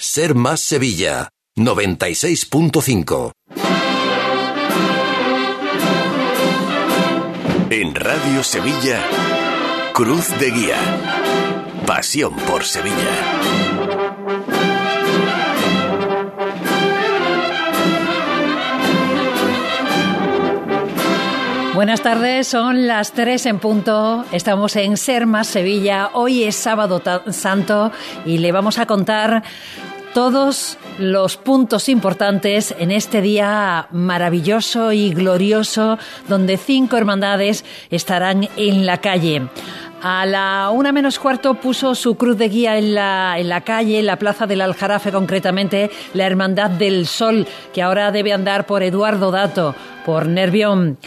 Ser Más Sevilla, 96.5. En Radio Sevilla, Cruz de Guía. Pasión por Sevilla. Buenas tardes, son las 3 en punto. Estamos en Sermas, Sevilla. Hoy es sábado santo y le vamos a contar todos los puntos importantes en este día maravilloso y glorioso donde cinco hermandades estarán en la calle. A la una menos cuarto puso su cruz de guía en la, en la calle, en la plaza del Aljarafe concretamente, la Hermandad del Sol, que ahora debe andar por Eduardo Dato, por Nervión.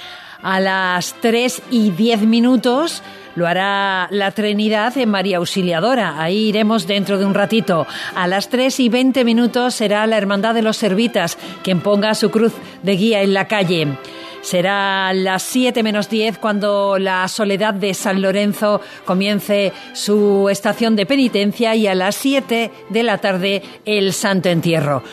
A las 3 y 10 minutos lo hará la Trinidad en María Auxiliadora. Ahí iremos dentro de un ratito. A las 3 y 20 minutos será la Hermandad de los Servitas quien ponga su cruz de guía en la calle. Será las 7 menos 10 cuando la Soledad de San Lorenzo comience su estación de penitencia y a las 7 de la tarde el Santo Entierro.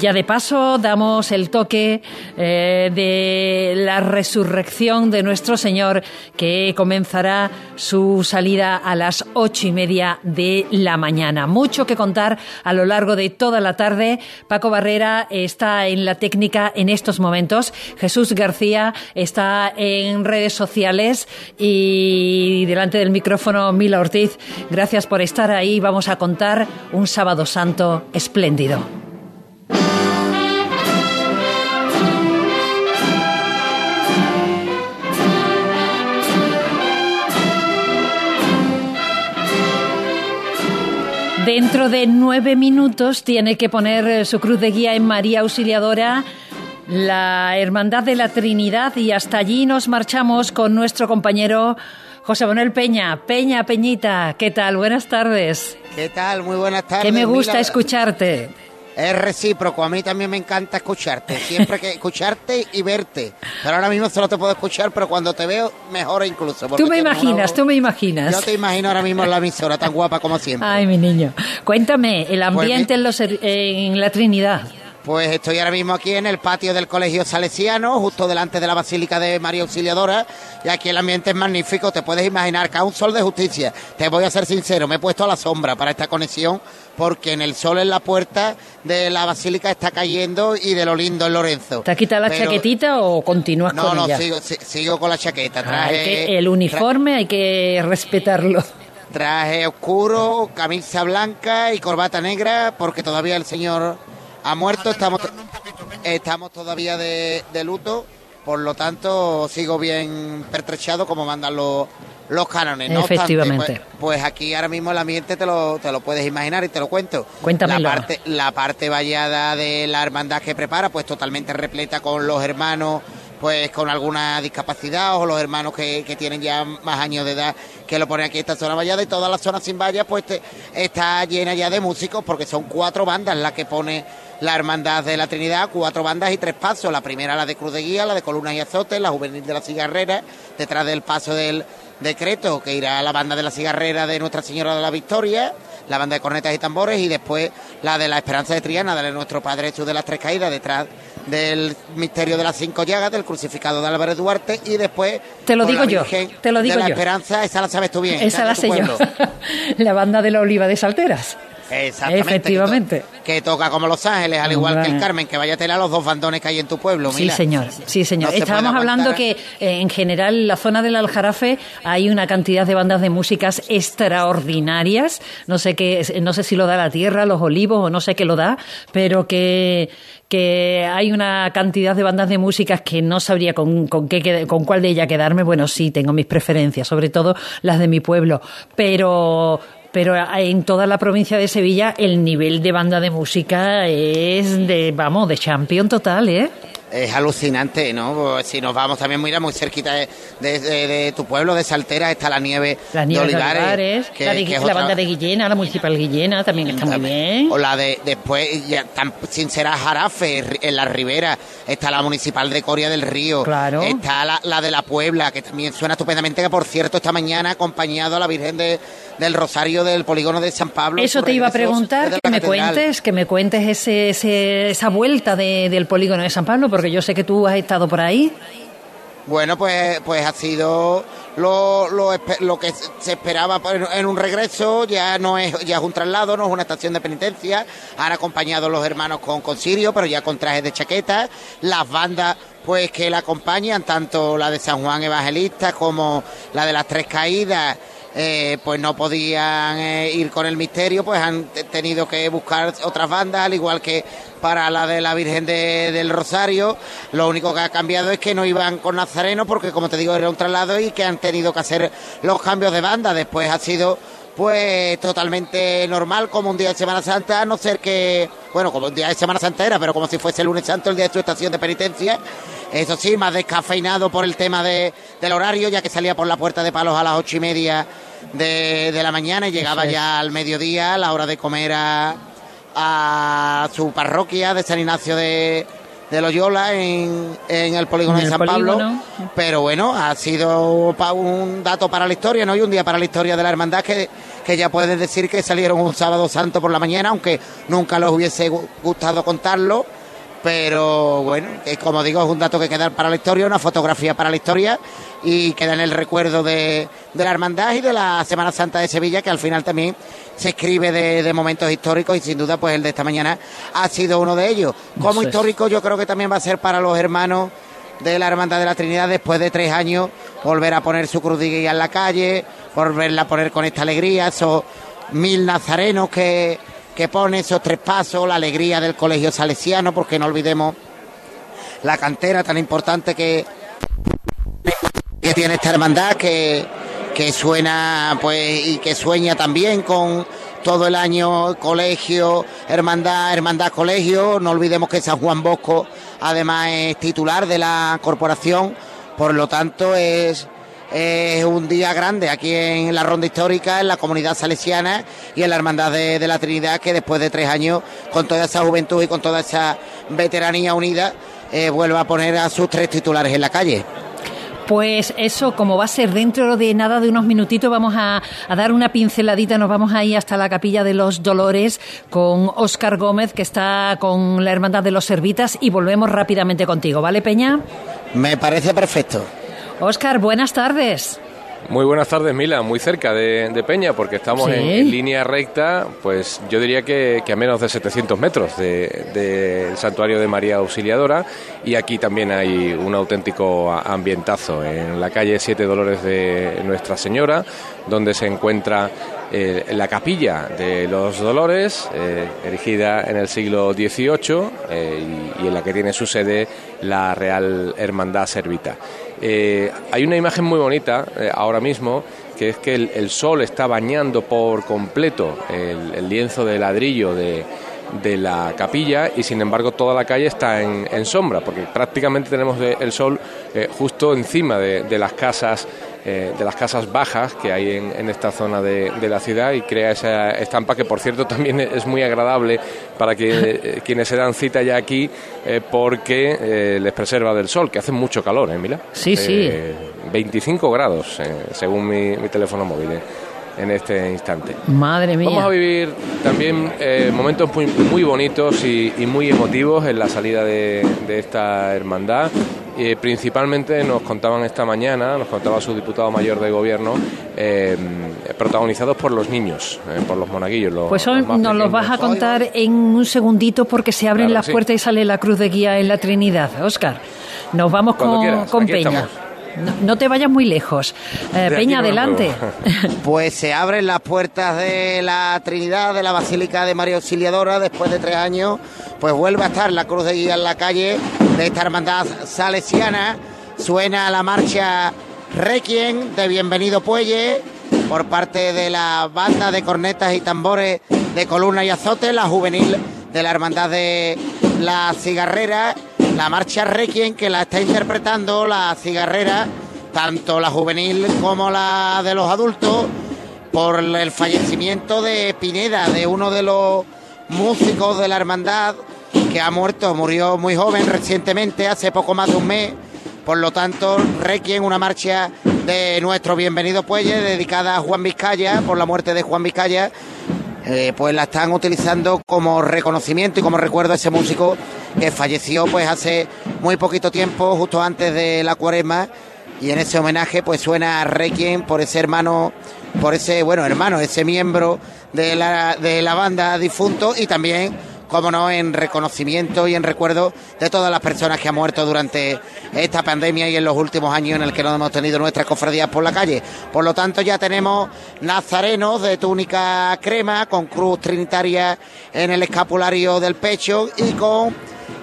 Ya de paso damos el toque eh, de la resurrección de nuestro Señor que comenzará su salida a las ocho y media de la mañana. Mucho que contar a lo largo de toda la tarde. Paco Barrera está en la técnica en estos momentos. Jesús García está en redes sociales y delante del micrófono Mila Ortiz. Gracias por estar ahí. Vamos a contar un sábado santo espléndido. Dentro de nueve minutos tiene que poner eh, su cruz de guía en María Auxiliadora la Hermandad de la Trinidad y hasta allí nos marchamos con nuestro compañero José Manuel Peña. Peña, Peñita, ¿qué tal? Buenas tardes. ¿Qué tal? Muy buenas tardes. Que me gusta escucharte. Es recíproco, a mí también me encanta escucharte, siempre que escucharte y verte. Pero ahora mismo solo te puedo escuchar, pero cuando te veo, mejor incluso. Tú me imaginas, tú me imaginas. Yo te imagino ahora mismo en la emisora, tan guapa como siempre. Ay, mi niño. Cuéntame, el pues ambiente en, los, en la Trinidad. Pues estoy ahora mismo aquí en el patio del Colegio Salesiano, justo delante de la Basílica de María Auxiliadora, y aquí el ambiente es magnífico, te puedes imaginar que a un sol de justicia. Te voy a ser sincero, me he puesto a la sombra para esta conexión, porque en el sol en la puerta de la Basílica está cayendo y de lo lindo en Lorenzo. ¿Te has quitado la chaquetita o continúas con ella? No, no, sigo, con la chaqueta. Traje, el uniforme hay que respetarlo. Traje oscuro, camisa blanca y corbata negra, porque todavía el señor ha muerto, estamos, estamos todavía de, luto, por lo tanto sigo bien pertrechado como mandan los, los cánones. No Efectivamente. Pues, pues, aquí ahora mismo el ambiente te lo, te lo puedes imaginar y te lo cuento. Cuéntamelo. La parte, la parte vallada de la hermandad que prepara, pues totalmente repleta con los hermanos pues con alguna discapacidad o los hermanos que, que, tienen ya más años de edad que lo ponen aquí esta zona vallada y toda la zona sin vallas pues está llena ya de músicos porque son cuatro bandas las que pone la Hermandad de la Trinidad, cuatro bandas y tres pasos. La primera la de Cruz de Guía, la de Columnas y Azotes, la Juvenil de la Cigarrera, detrás del paso del decreto que irá a la banda de la Cigarrera de Nuestra Señora de la Victoria, la banda de cornetas y tambores y después la de la Esperanza de Triana, de nuestro Padre Jesús de las Tres Caídas, detrás del misterio de las cinco llagas, del crucificado de Álvarez Duarte y después te lo digo yo, te lo digo de la yo. Esperanza, esa la sabes tú bien. Esa la sé yo. la banda de la Oliva de Salteras. Exactamente. Efectivamente. Que, toca como Los Ángeles, al igual que el Carmen, que vaya a tener a los dos bandones que hay en tu pueblo. Sí, señor. Sí, señor. Estábamos hablando que eh, en general en la zona del Aljarafe hay una cantidad de bandas de músicas extraordinarias. No sé qué, no sé si lo da la tierra, los olivos o no sé qué lo da, pero que que hay una cantidad de bandas de músicas que no sabría con, con, qué, con cuál de ellas quedarme. Bueno, sí, tengo mis preferencias, sobre todo las de mi pueblo, pero pero en toda la provincia de Sevilla el nivel de banda de música es de, vamos, de champion total, ¿eh? es alucinante, ¿no? Pues si nos vamos también muy, muy cerquita de, tu pueblo, de Saltera, está la nieve, la nieve de Olivares. la, banda de Guillena, la municipal Guillena, también está muy bien. O la de después, ya, tan, sin ser a Jarafe, en la Ribera, está la municipal de Coria del Río. Claro. Está la, la de la Puebla, que también suena estupendamente, que por cierto, esta mañana acompañado a la Virgen de, del Rosario del polígono de San Pablo. Eso te iba a preguntar, que me cuentes, que me cuentes ese, esa vuelta del polígono de San Pablo, porque yo sé que tú has estado por ahí. Bueno, pues, pues ha sido lo, lo, lo, que se esperaba en un regreso, ya no es, ya es un traslado, no es una estación de penitencia. Han acompañado los hermanos con, con Sirio, pero ya con trajes de chaqueta. Las bandas pues que la acompañan, tanto la de San Juan Evangelista como la de las Tres Caídas, eh, pues no podían eh, ir con el misterio, pues han tenido que buscar otras bandas, al igual que para la de la Virgen del Rosario. Lo único que ha cambiado es que no iban con Nazareno, porque como te digo, era un traslado y que han tenido que hacer los cambios de banda. Después ha sido pues totalmente normal como un día de Semana Santa, a no ser que, bueno, como un día de Semana Santa era, pero como si fuese el lunes santo, el día de su estación de penitencia. Eso sí, más descafeinado por el tema de, del horario, ya que salía por la puerta de palos a las ocho y media de, la mañana y llegaba ya al mediodía, a la hora de comer a, a su parroquia de San Ignacio de, de Loyola en, en el polígono de San Pablo. Pero bueno, ha sido un dato para la historia, ¿no? Y un día para la historia de la hermandad que, que ya puedes decir que salieron un sábado santo por la mañana, aunque nunca les hubiese gustado contarlo. Pero bueno, es como digo, es un dato que queda para la historia, una fotografía para la historia y queda en el recuerdo de, de la hermandad y de la Semana Santa de Sevilla, que al final también se escribe de, momentos históricos y sin duda pues el de esta mañana ha sido uno de ellos. Como histórico yo creo que también va a ser para los hermanos de la Hermandad de la Trinidad después de tres años volver a poner su cruz en la calle, volverla a poner con esta alegría, esos mil nazarenos que, que pone, esos tres pasos, la alegría del colegio salesiano, porque no olvidemos la cantera tan importante que, que tiene esta hermandad, que, que suena pues y que sueña también con todo el año colegio, hermandad, hermandad colegio. No olvidemos que San Juan Bosco además es titular de la corporación, por lo tanto es, es un día grande aquí en la ronda histórica, en la comunidad salesiana y en la hermandad de, la Trinidad que después de tres años, con toda esa juventud y con toda esa veteranía unida, eh, vuelve a poner a sus tres titulares en la calle. Pues eso, como va a ser dentro de nada de unos minutitos, vamos a, dar una pinceladita, nos vamos a ir hasta la Capilla de los Dolores con Óscar Gómez, que está con la Hermandad de los Servitas, y volvemos rápidamente contigo, ¿vale, Peña? Me parece perfecto. Óscar, buenas tardes. Muy buenas tardes, Mila. Muy cerca de, Peña, porque estamos en, línea recta, pues yo diría que, a menos de 700 metros del santuario de María Auxiliadora. Y aquí también hay un auténtico ambientazo en la calle Siete Dolores de Nuestra Señora, donde se encuentra eh, la capilla de los Dolores, eh, erigida en el siglo XVIII eh, y, y en la que tiene su sede la Real Hermandad Servita. Eh, hay una imagen muy bonita eh, ahora mismo, que es que el, sol está bañando por completo el, lienzo de ladrillo de, la capilla y sin embargo toda la calle está en, sombra, porque prácticamente tenemos el sol eh, justo encima de las casas eh, de las casas bajas que hay en, esta zona de, la ciudad y crea esa estampa que por cierto también es muy agradable para que, eh, quienes se dan cita ya aquí eh, porque les preserva del sol, que hace mucho calor, ¿eh, Mila? Sí, sí. 25 grados según mi, teléfono móvil en este instante. Madre mía. Vamos a vivir también momentos muy, bonitos y, muy emotivos en la salida de, de esta hermandad y principalmente nos contaban esta mañana, nos contaba su diputado mayor de gobierno, eh, protagonizados por los niños, eh, por los monaguillos. pues hoy nos los vas a contar en un segundito porque se abren las puertas y sale la cruz de guía en la Trinidad. Oscar, nos vamos con, con Peña. No, te vayas muy lejos. Eh, Peña, adelante. Pues se abren las puertas de la Trinidad, de la Basílica de María Auxiliadora, después de tres años, pues vuelve a estar la cruz de guía en la calle de esta hermandad salesiana. Suena la marcha Requiem de Bienvenido Puelle por parte de la banda de cornetas y tambores de columna y azote, la juvenil de la hermandad de la cigarrera la marcha Requiem que la está interpretando la cigarrera, tanto la juvenil como la de los adultos, por el fallecimiento de Pineda, de uno de los músicos de la hermandad que ha muerto, murió muy joven recientemente, hace poco más de un mes. Por lo tanto, Requiem, una marcha de nuestro bienvenido Puelle, dedicada a Juan Vizcaya, por la muerte de Juan Vizcaya, eh, pues la están utilizando como reconocimiento y como recuerdo a ese músico que falleció pues hace muy poquito tiempo, justo antes de la cuaresma, y en ese homenaje pues suena Requiem por ese hermano, por ese, bueno, hermano, ese miembro de la, de la banda difunto y también como no, en reconocimiento y en recuerdo de todas las personas que han muerto durante esta pandemia y en los últimos años en el que no hemos tenido nuestras cofradías por la calle. Por lo tanto, ya tenemos nazarenos de túnica crema con cruz trinitaria en el escapulario del pecho y con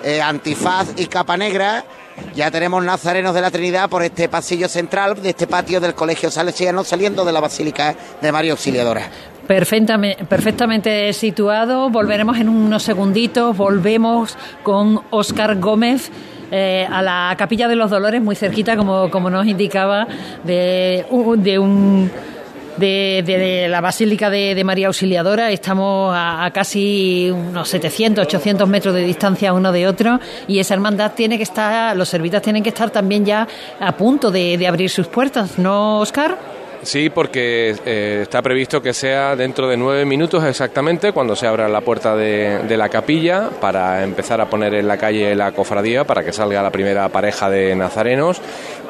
eh, antifaz y capa negra. Ya tenemos nazarenos de la Trinidad por este pasillo central de este patio del Colegio Salesiano saliendo de la Basílica de María Auxiliadora. Perfectamente, perfectamente situado. Volveremos en unos segunditos. Volvemos con Óscar Gómez. Eh, a la Capilla de los Dolores, muy cerquita, como, como nos indicaba, de, de un de, la Basílica de, María Auxiliadora. Estamos a, casi unos 700, 800 metros de distancia uno de otro y esa hermandad tiene que estar, los servitas tienen que estar también ya a punto de, de abrir sus puertas, ¿no, Oscar? Sí, porque eh, está previsto que sea dentro de nueve minutos exactamente cuando se abra la puerta de, de, la capilla para empezar a poner en la calle la cofradía para que salga la primera pareja de nazarenos.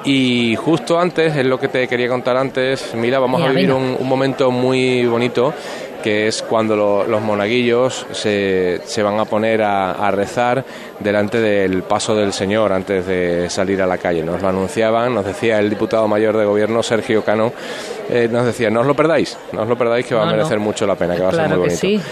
Y justo antes, es lo que te quería contar antes, Mira, vamos a vivir un, un momento muy bonito que es cuando los monaguillos se, se, van a poner a, rezar delante del paso del Señor antes de salir a la calle. Nos lo anunciaban, nos decía el diputado mayor de gobierno, Sergio Cano, eh, nos decía, no os lo perdáis, no os lo perdáis que va a merecer mucho la pena, que va a ser muy bonito.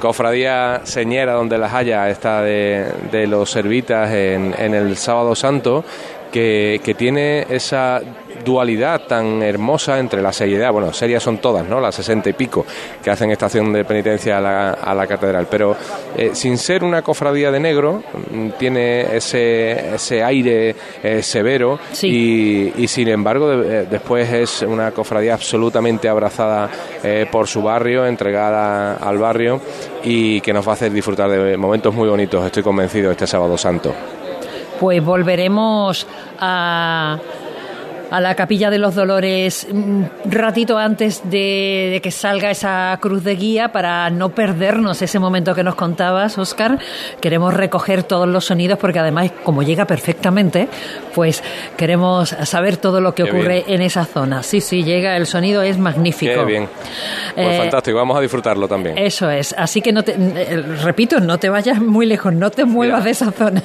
Cofradía Señera, donde las haya, está de, de los servitas en, en el Sábado Santo, que, que tiene esa dualidad tan hermosa entre la seriedad, bueno, serias son todas, ¿no? Las sesenta y pico que hacen estación de penitencia a la, catedral, pero eh, sin ser una cofradía de negro, mm, tiene ese, ese aire eh, severo y, sin embargo eh, después es una cofradía absolutamente abrazada por su barrio, entregada al barrio y que nos va a hacer disfrutar de momentos muy bonitos, estoy convencido, este sábado santo. Pues volveremos a a la Capilla de los Dolores un ratito antes de, que salga esa cruz de guía para no perdernos ese momento que nos contabas, Oscar. Queremos recoger todos los sonidos porque además, como llega perfectamente, pues queremos saber todo lo que ocurre en esa zona. Sí, sí, llega, el sonido es magnífico. Qué bien. Pues eh, fantástico, vamos a disfrutarlo también. Eso es, así que no te, eh, repito, no te vayas muy lejos, no te muevas de esa zona.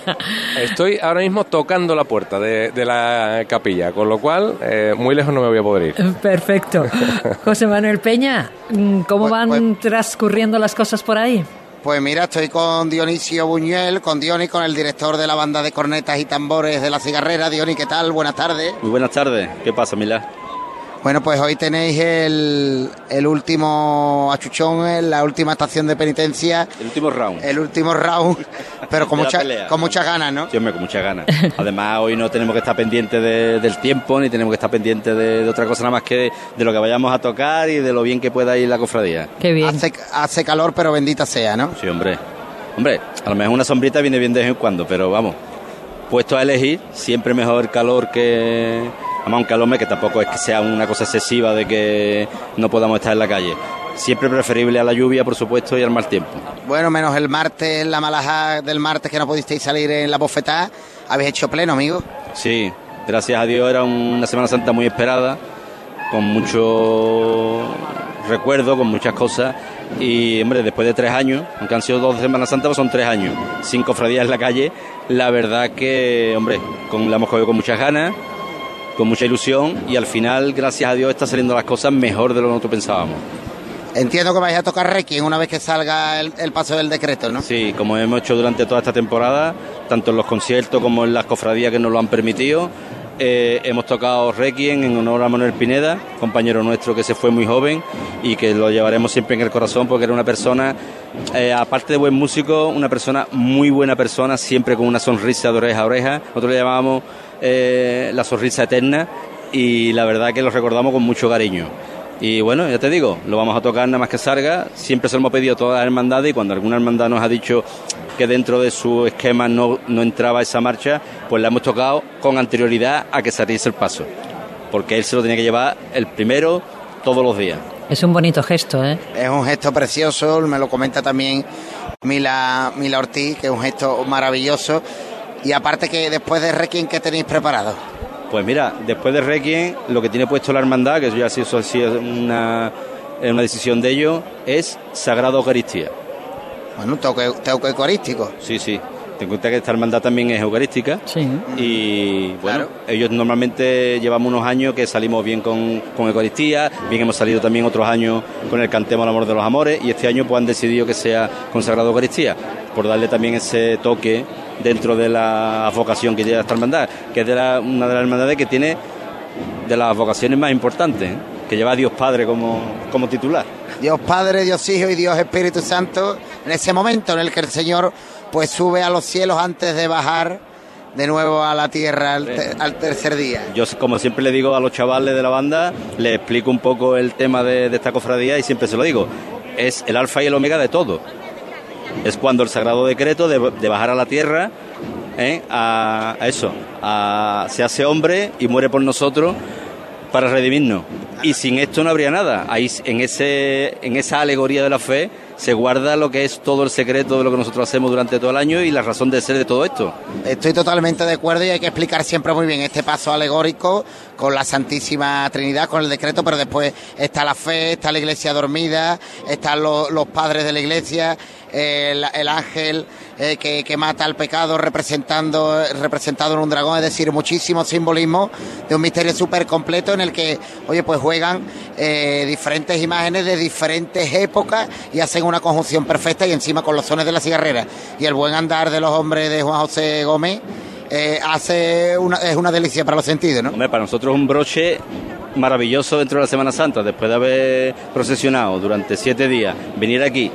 Estoy ahora mismo tocando la puerta de, de la capilla, con lo cual eh, muy lejos no me voy a poder ir. Perfecto. José Manuel Peña, mm, ¿cómo pues, van pues- transcurriendo las cosas por ahí? Pues mira, estoy con Dionisio Buñuel, con Diony, con el director de la banda de cornetas y tambores de la cigarrera. Diony, ¿qué tal? Buenas tardes. Muy buenas tardes. ¿Qué pasa, Milá? Bueno, pues hoy tenéis el, el último achuchón, la última estación de penitencia. El último round. El último round, pero con, mucha, con muchas ganas, ¿no? Sí, hombre, con muchas ganas. Además, hoy no tenemos que estar pendientes del tiempo, ni tenemos que estar pendientes de, otra cosa nada más que de, lo que vayamos a tocar y de lo bien que pueda ir la cofradía. Qué bien. Hace, hace calor, pero bendita sea, ¿no? Sí, hombre. Hombre, a lo mejor una sombrita viene bien de vez en cuando, pero vamos, puesto a elegir, siempre mejor calor que aunque al hombre que tampoco es que sea una cosa excesiva de que no podamos estar en la calle. Siempre preferible a la lluvia, por supuesto, y al mal tiempo. Bueno, menos el martes, la malaja del martes que no pudisteis salir en la bofetada, habéis hecho pleno, amigo. Sí, gracias a Dios era una Semana Santa muy esperada, con mucho recuerdo, con muchas cosas. Y, hombre, después de tres años, aunque han sido dos Semanas Santas, pues son tres años, sin cofradías en la calle, la verdad que, hombre, con, la hemos cogido con muchas ganas con mucha ilusión y al final, gracias a Dios, está saliendo las cosas mejor de lo que nosotros pensábamos. Entiendo que vais a tocar Requiem una vez que salga el, paso del decreto, ¿no? Sí, como hemos hecho durante toda esta temporada, tanto en los conciertos como en las cofradías que nos lo han permitido. Eh, hemos tocado Requiem en honor a Manuel Pineda, compañero nuestro que se fue muy joven y que lo llevaremos siempre en el corazón porque era una persona, eh, aparte de buen músico, una persona muy buena persona, siempre con una sonrisa de oreja a oreja. Nosotros le llamábamos eh, La Sonrisa Eterna y la verdad que lo recordamos con mucho cariño. Y bueno, ya te digo, lo vamos a tocar nada más que salga. Siempre se lo hemos pedido a todas las hermandades y cuando alguna hermandad nos ha dicho que dentro de su esquema no, no entraba esa marcha, pues la hemos tocado con anterioridad a que saliese el paso. porque él se lo tenía que llevar el primero todos los días. Es un bonito gesto, ¿eh? Es un gesto precioso, me lo comenta también Mila, Mila Ortiz, que es un gesto maravilloso. Y aparte que después de Requiem, ¿qué tenéis preparado? Pues mira, después de Requiem, lo que tiene puesto la hermandad, que eso ya ha sido, una, una decisión de ellos, es Sagrado Eucaristía. Bueno, toque, toque eucarístico. Sí, sí. Ten en cuenta que esta hermandad también es eucarística. Sí. Y bueno, ellos normalmente llevamos unos años que salimos bien con, con, Eucaristía, bien hemos salido también otros años con el Cantemos al Amor de los Amores, y este año pues han decidido que sea consagrado Eucaristía, por darle también ese toque dentro de la vocación que lleva esta hermandad, que es de una de las hermandades que tiene de las vocaciones más importantes, ¿eh? que lleva a Dios Padre como, como titular. Dios Padre, Dios Hijo y Dios Espíritu Santo, en ese momento en el que el Señor pues sube a los cielos antes de bajar de nuevo a la tierra al, tercer día. Yo, como siempre le digo a los chavales de la banda, le explico un poco el tema de, esta cofradía y siempre se lo digo. Es el alfa y el omega de todo. Es cuando el sagrado decreto de, bajar a la tierra, ¿eh? a, eso, se hace hombre y muere por nosotros para redimirnos. Y sin esto no habría nada. Ahí, en, ese, en esa alegoría de la fe se guarda lo que es todo el secreto de lo que nosotros hacemos durante todo el año y la razón de ser de todo esto. Estoy totalmente de acuerdo y hay que explicar siempre muy bien este paso alegórico con la Santísima Trinidad, con el decreto, pero después está la fe, está la iglesia dormida, están los, padres de la iglesia, el, ángel eh, que, mata al pecado representando, representado en un dragón, es decir, muchísimo simbolismo de un misterio súper completo en el que, oye, pues juegan eh, diferentes imágenes de diferentes épocas y hacen una conjunción perfecta y encima con los sones de la cigarrera y el buen andar de los hombres de Juan José Gómez eh, hace una, es una delicia para los sentidos, ¿no? Hombre, para nosotros es un broche maravilloso dentro de la Semana Santa, después de haber procesionado durante siete días, venir aquí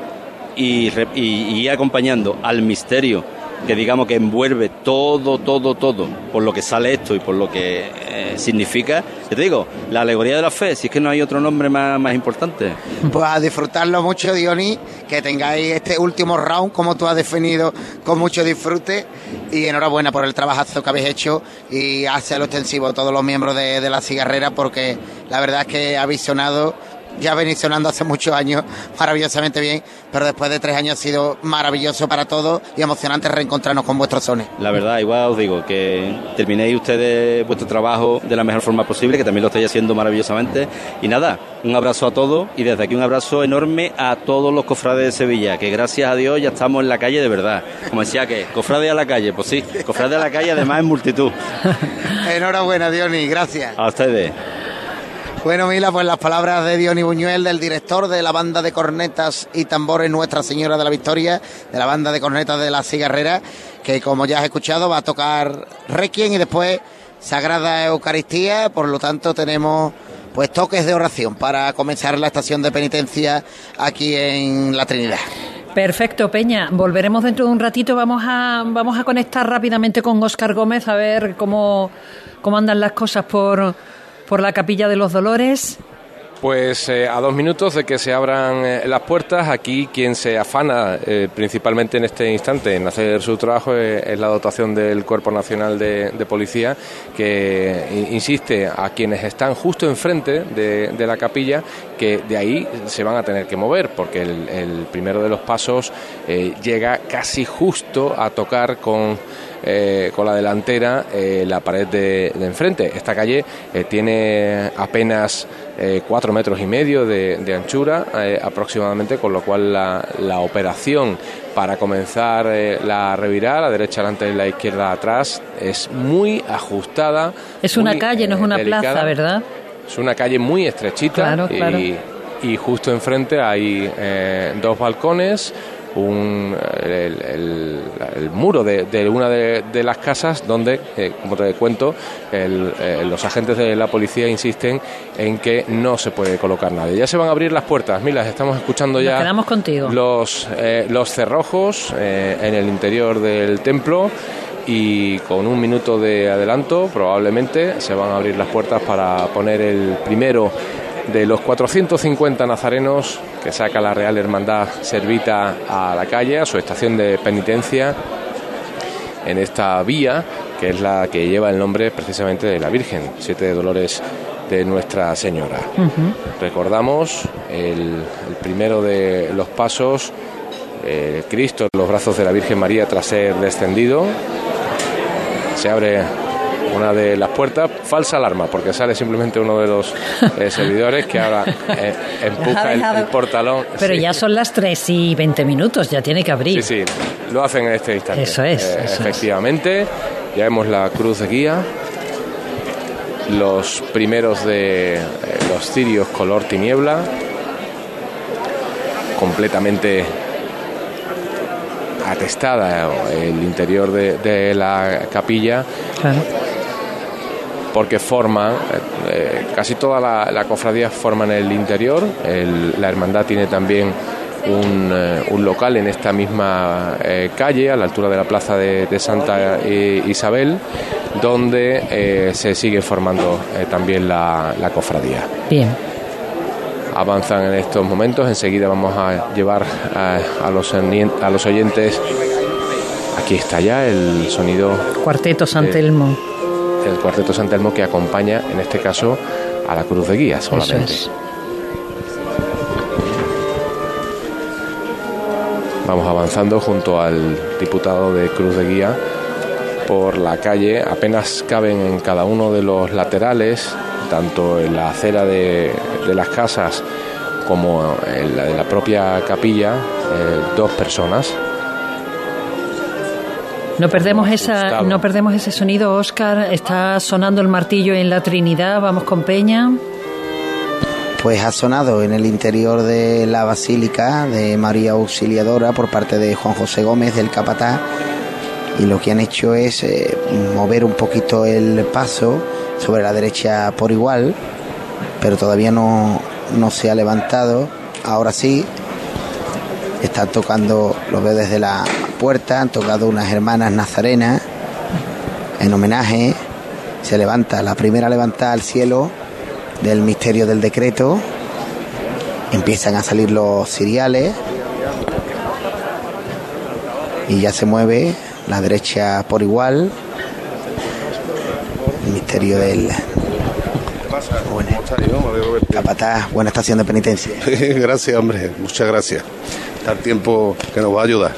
y, y acompañando al misterio que digamos que envuelve todo, todo, todo, por lo que sale esto y por lo que eh, significa. Te digo, la alegoría de la fe, si es que no hay otro nombre más, más importante. Pues a disfrutarlo mucho, Diony, que tengáis este último round, como tú has definido, con mucho disfrute y enhorabuena por el trabajazo que habéis hecho y hace lo extensivo a todos los miembros de, de la cigarrera porque la verdad es que ha visionado ya venís sonando hace muchos años maravillosamente bien, pero después de tres años ha sido maravilloso para todos y emocionante reencontrarnos con vuestros sones. La verdad, igual os digo que terminéis ustedes vuestro trabajo de la mejor forma posible, que también lo estáis haciendo maravillosamente. Y nada, un abrazo a todos y desde aquí un abrazo enorme a todos los cofrades de Sevilla, que gracias a Dios ya estamos en la calle de verdad. Como decía que, cofrade a la calle, pues sí, cofrade a la calle además en multitud. Enhorabuena, Diony, gracias. A ustedes. Bueno, Mila, pues las palabras de Diony Buñuel, del director de la banda de cornetas y tambores Nuestra Señora de la Victoria, de la banda de cornetas de la Cigarrera, que como ya has escuchado va a tocar Requiem y después Sagrada Eucaristía, por lo tanto tenemos pues toques de oración para comenzar la estación de penitencia aquí en la Trinidad. Perfecto, Peña. Volveremos dentro de un ratito. Vamos a, vamos a conectar rápidamente con Óscar Gómez a ver cómo, cómo andan las cosas por, por la Capilla de los Dolores. Pues eh, a dos minutos de que se abran eh, las puertas, aquí quien se afana eh, principalmente en este instante en hacer su trabajo es, la dotación del Cuerpo Nacional de, Policía, que insiste a quienes están justo enfrente de, la capilla que de ahí se van a tener que mover, porque el, primero de los pasos llega casi justo a tocar con eh, con la delantera eh, la pared de, enfrente. Esta calle eh, tiene apenas cuatro metros y medio de, anchura aproximadamente, con lo cual la, operación para comenzar la revirada, la derecha adelante y la izquierda atrás, es muy ajustada. Es una calle, no es una plaza, ¿verdad? Es una calle muy estrechita y, justo enfrente hay dos balcones un, el, muro de, una de, las casas donde, eh, como te cuento, eh, los agentes de la policía insisten en que no se puede colocar nadie. Ya se van a abrir las puertas, Mira, estamos escuchando ya Los, eh, los cerrojos en el interior del templo y con un minuto de adelanto probablemente se van a abrir las puertas para poner el primero de los 450 nazarenos que saca la Real Hermandad Servita a la calle, a su estación de penitencia, en esta vía que es la que lleva el nombre precisamente de la Virgen, Siete de Dolores de Nuestra Señora. Recordamos el, primero de los pasos, eh, Cristo en los brazos de la Virgen María tras ser descendido. Se abre una de las puertas, falsa alarma, porque sale simplemente uno de los eh, servidores que ahora eh, empuja el, portalón. Pero ya son las 3 y 20 minutos, ya tiene que abrir. Sí, sí, lo hacen en este instante. Eso es. efectivamente, ya vemos la cruz de guía los primeros de eh, los cirios color tiniebla, completamente atestada el interior de, la capilla. Porque forma, eh, eh, casi toda la, cofradía forma en el interior. la hermandad tiene también un, local en esta misma calle, a la altura de la plaza de Santa Isabel, donde eh, se sigue formando eh, también la, cofradía. Bien. Avanzan en estos momentos, enseguida vamos a llevar a, los, a los oyentes. Aquí está ya el sonido. Cuarteto Santelmo. el Cuarteto Santelmo que acompaña, en este caso, a la Cruz de Guía solamente. Vamos avanzando junto al diputado de Cruz de Guía por la calle, apenas caben en cada uno de los laterales, tanto en la acera de, las casas como en la de la propia capilla, eh, dos personas. No perdemos, esa, no perdemos ese sonido, Oscar. Está sonando el martillo en la Trinidad. Vamos con Peña. Pues ha sonado en el interior de la Basílica de María Auxiliadora por parte de Juan José Gómez del Capatá y lo que han hecho es eh, mover un poquito el paso sobre la derecha por igual, pero todavía no, no se ha levantado. Ahora sí, están tocando, lo veo desde la puerta, han tocado unas hermanas nazarenas en homenaje. Se levanta, la primera levantada al cielo del misterio del decreto. Empiezan a salir los ciriales y ya se mueve la derecha por igual. El misterio del Capataz, buena estación de penitencia. gracias, hombre, muchas gracias. Está el tiempo que nos va a ayudar.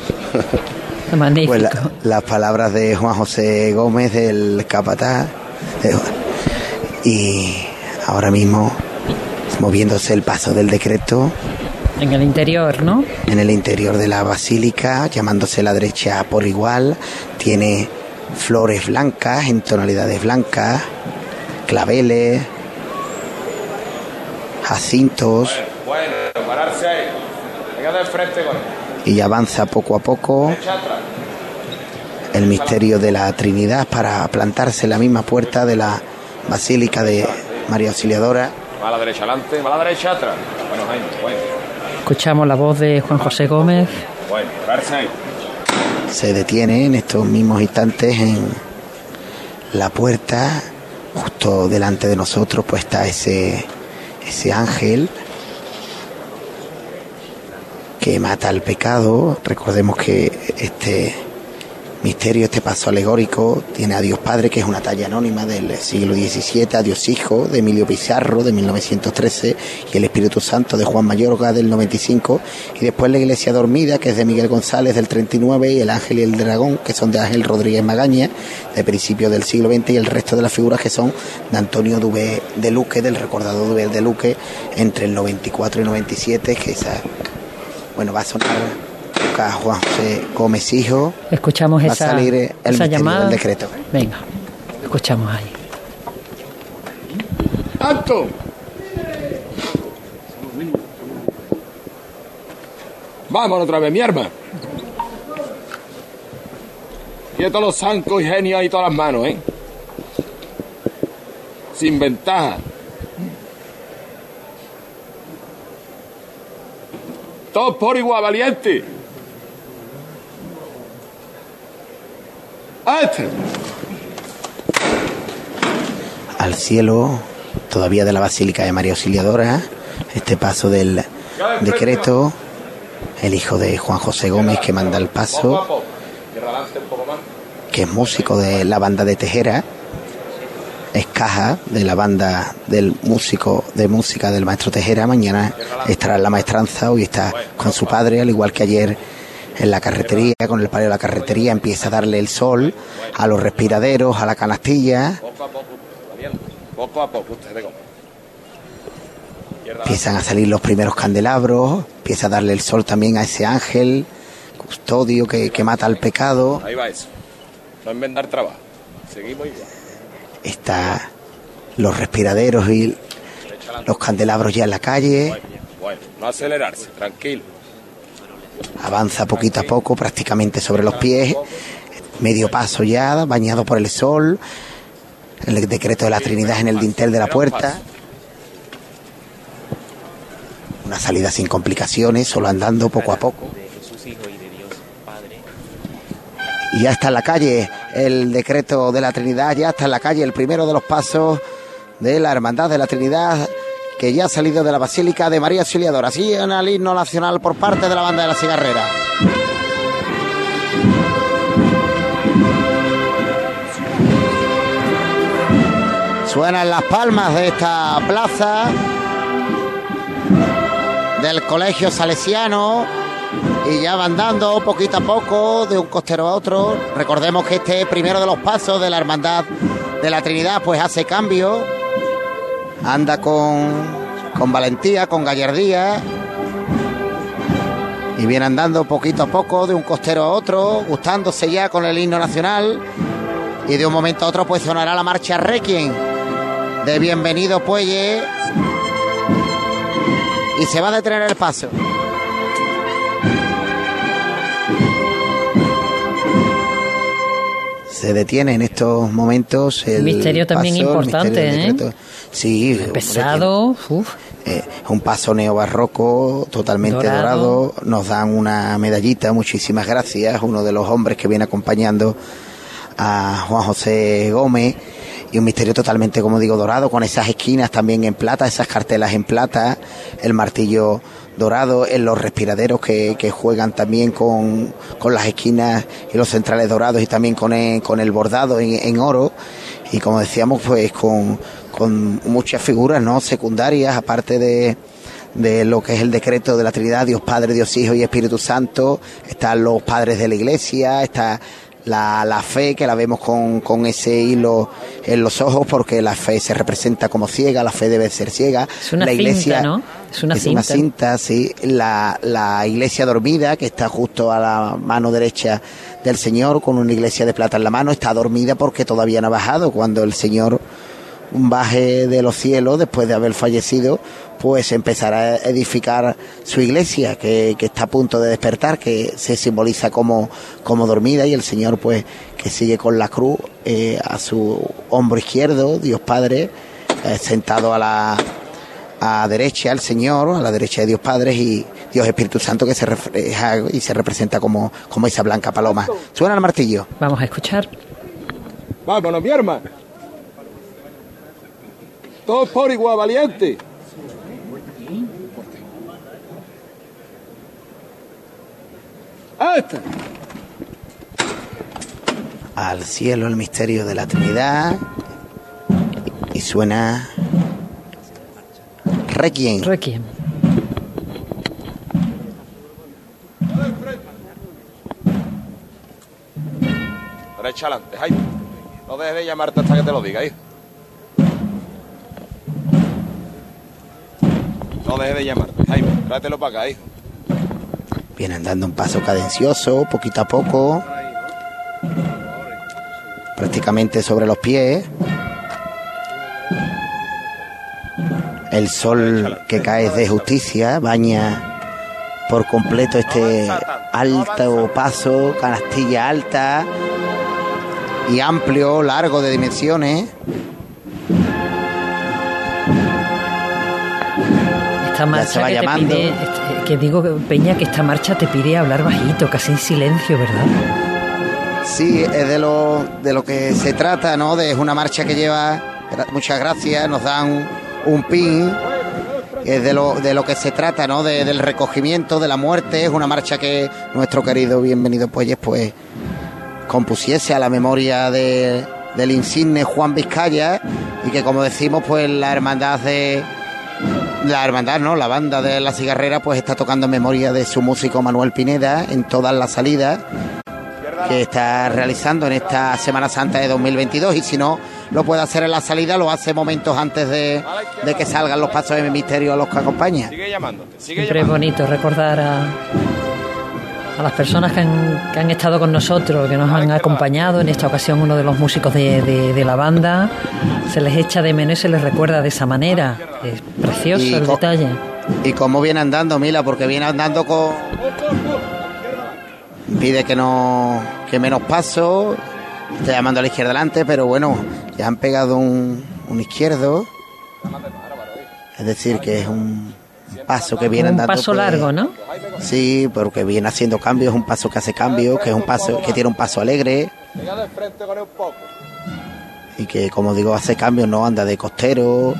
Magnífico. Pues las palabras de Juan José Gómez del Capataz. y ahora mismo moviéndose el paso del decreto en el interior, ¿no? En el interior de la basílica, llamándose la derecha por igual, tiene flores blancas en tonalidades blancas, claveles, jacintos. Bueno, pararse ahí. frente Y avanza poco a poco el misterio de la Trinidad para plantarse en la misma puerta de la Basílica de María Auxiliadora. Va a la derecha adelante, va a la derecha atrás. Bueno, bueno. Escuchamos la voz de Juan José Gómez. Se detiene en estos mismos instantes en la puerta, justo delante de nosotros, pues está ese, ese ángel que mata al pecado. Recordemos que este misterio, este paso alegórico, tiene a Dios Padre, que es una talla anónima del siglo XVII, a Dios Hijo, de Emilio Pizarro, de 1913, y el Espíritu Santo, de Juan Mayorga, del 95, y después la Iglesia Dormida, que es de Miguel González, del 39, y el Ángel y el Dragón, que son de Ángel Rodríguez Magaña, de principios del siglo XX, y el resto de las figuras que son de Antonio Dubé de Luque, del recordado Dubé de Luque, entre el 94 y 97, que esa, bueno, va a sonar Juan José Gómez Hijo. Escuchamos esa, llamada. del decreto. Venga, escuchamos ahí. ¡Alto! Vamos otra vez, mi arma. Quieto los zancos y genios y todas las manos, ¿eh? Sin ventaja. Todos por igual, valiente. Al cielo, todavía de la Basílica de María Auxiliadora, este paso del decreto, el hijo de Juan José Gómez que manda el paso, que es músico de la banda de Tejera, es caja de la banda del músico de música del maestro Tejera. Mañana estará en la maestranza, hoy está con su padre, al igual que ayer en la carretería, con el palio de la carretería, empieza a darle el sol a los respiraderos, a la canastilla. Poco a poco, Empiezan a salir los primeros candelabros, empieza a darle el sol también a ese ángel, custodio que, que mata al pecado. Ahí va eso. No inventar trabajo. Seguimos igual. Está los respiraderos y los candelabros ya en la calle. Bueno, no acelerarse, tranquilo. Avanza poquito a poco, prácticamente sobre los pies. Medio paso ya, bañado por el sol. El decreto de la Trinidad en el dintel de la puerta. Una salida sin complicaciones, solo andando poco a poco. Y ya está en la calle el decreto de la Trinidad, ya está en la calle el primero de los pasos de la Hermandad de la Trinidad que ya ha salido de la Basílica de María Auxiliadora. Así en el himno nacional por parte de la banda de la cigarrera. Suenan las palmas de esta plaza del Colegio Salesiano y ya van dando poquito a poco de un costero a otro. Recordemos que este primero de los pasos de la Hermandad de la Trinidad pues hace cambio, anda con, con valentía, con gallardía y viene andando poquito a poco de un costero a otro, gustándose ya con el himno nacional y de un momento a otro pues sonará la marcha Requiem de Bienvenido Puelle y se va a detener el paso. se detiene en estos momentos el misterio también importante, ¿eh? Sí, pesado, eh, un paso neobarroco totalmente dorado. Nos dan una medallita, muchísimas gracias. Uno de los hombres que viene acompañando a Juan José Gómez y un misterio totalmente, como digo, dorado, con esas esquinas también en plata, esas cartelas en plata, el martillo dorado, en los respiraderos que, juegan también con, las esquinas y los centrales dorados y también con el, con el bordado en, oro. Y como decíamos, pues con, con muchas figuras no secundarias, aparte de, de lo que es el decreto de la Trinidad, Dios Padre, Dios Hijo y Espíritu Santo, están los padres de la iglesia, está la, la, fe, que la vemos con, con, ese hilo en los ojos, porque la fe se representa como ciega, la fe debe ser ciega. Es una la iglesia, cinta, ¿no? Es una cinta. cinta, sí. La, la iglesia dormida, que está justo a la mano derecha del Señor, con una iglesia de plata en la mano, está dormida porque todavía no ha bajado. Cuando el Señor baje de los cielos, después de haber fallecido, pues empezará a edificar su iglesia, que, está a punto de despertar, que se simboliza como, como dormida, y el Señor, pues, que sigue con la cruz eh, a su hombro izquierdo, Dios Padre, eh, sentado a la a derecha el Señor, a la derecha de Dios Padre y Dios Espíritu Santo que se refleja y se representa como, como esa blanca paloma. Suena el martillo. Vamos a escuchar. Vámonos, mi hermano. Todos por igual, valiente. Al cielo el misterio de la Trinidad y suena Requiem. Requiem. Derecha adelante, Jaime. No dejes de llamarte hasta que te lo diga, hijo. No dejes de llamarte, Jaime. Tráetelo para acá, hijo. Vienen dando un paso cadencioso, poquito a poco. Prácticamente sobre los pies. El sol que cae de justicia baña por completo este alto paso, canastilla alta y amplio, largo de dimensiones. Esta marcha que llamando. Te pide, este, que digo, Peña, que esta marcha te pide hablar bajito, casi en silencio, ¿verdad? Sí, es de lo, de lo que se trata, ¿no? De, es una marcha que lleva, muchas gracias, nos dan un pin, es de lo, de lo que se trata, ¿no? del recogimiento, de la muerte, es una marcha que nuestro querido Bienvenido Puelles, pues, compusiese a la memoria de, del insigne Juan Vizcaya y que como decimos pues la hermandad de la hermandad, ¿no? La banda de la cigarrera pues está tocando en memoria de su músico Manuel Pineda en todas las salidas que está realizando en esta Semana Santa de 2022 y si no lo puede hacer en la salida, lo hace momentos antes de, de que salgan los pasos de mi misterio a los que acompaña. Sigue llamando, Siempre es bonito recordar a, a las personas que han, que han, estado con nosotros, que nos han acompañado, en esta ocasión uno de los músicos de, de, de la banda, se les echa de menos y se les recuerda de esa manera. Es precioso y el detalle. Y cómo viene andando, Mila, porque viene andando con... Pide que no que menos paso, está llamando a la izquierda adelante, pero bueno, ya han pegado un, un izquierdo. Es decir, que es un, paso que viene andando. Un paso pues, largo, ¿no? Sí, porque viene haciendo cambios, un paso que hace cambios, que es un paso que tiene un paso alegre. Y que, como digo, hace cambios, no anda de costero,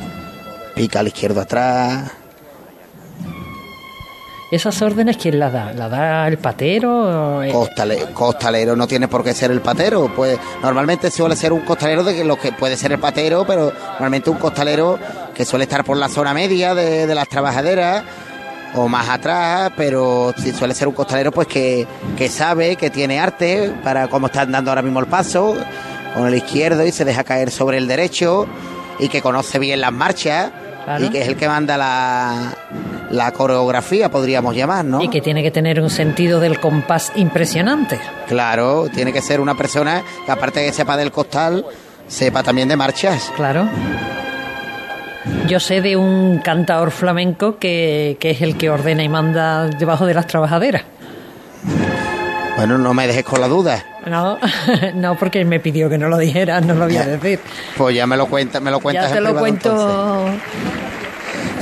pica al izquierdo atrás. ¿Esas órdenes quién las da? ¿La da el patero? Costale, costalero no tiene por qué ser el patero. Pues normalmente suele ser un costalero de que lo que puede ser el patero, pero normalmente un costalero que suele estar por la zona media de, de las trabajaderas o más atrás, pero si suele ser un costalero pues que, que sabe, que tiene arte para cómo están dando ahora mismo el paso, con el izquierdo y se deja caer sobre el derecho y que conoce bien las marchas claro. y que es el que manda la, la coreografía, podríamos llamar, ¿no? Y que tiene que tener un sentido del compás impresionante. Claro, tiene que ser una persona que aparte de que sepa del costal, sepa también de marchas. Claro. Yo sé de un cantador flamenco que, que es el que ordena y manda debajo de las trabajaderas. Bueno, no me dejes con la duda. No, no, porque me pidió que no lo dijera, no lo voy a decir. Pues ya me lo cuenta, me lo cuentas Ya te lo privado, cuento. entonces.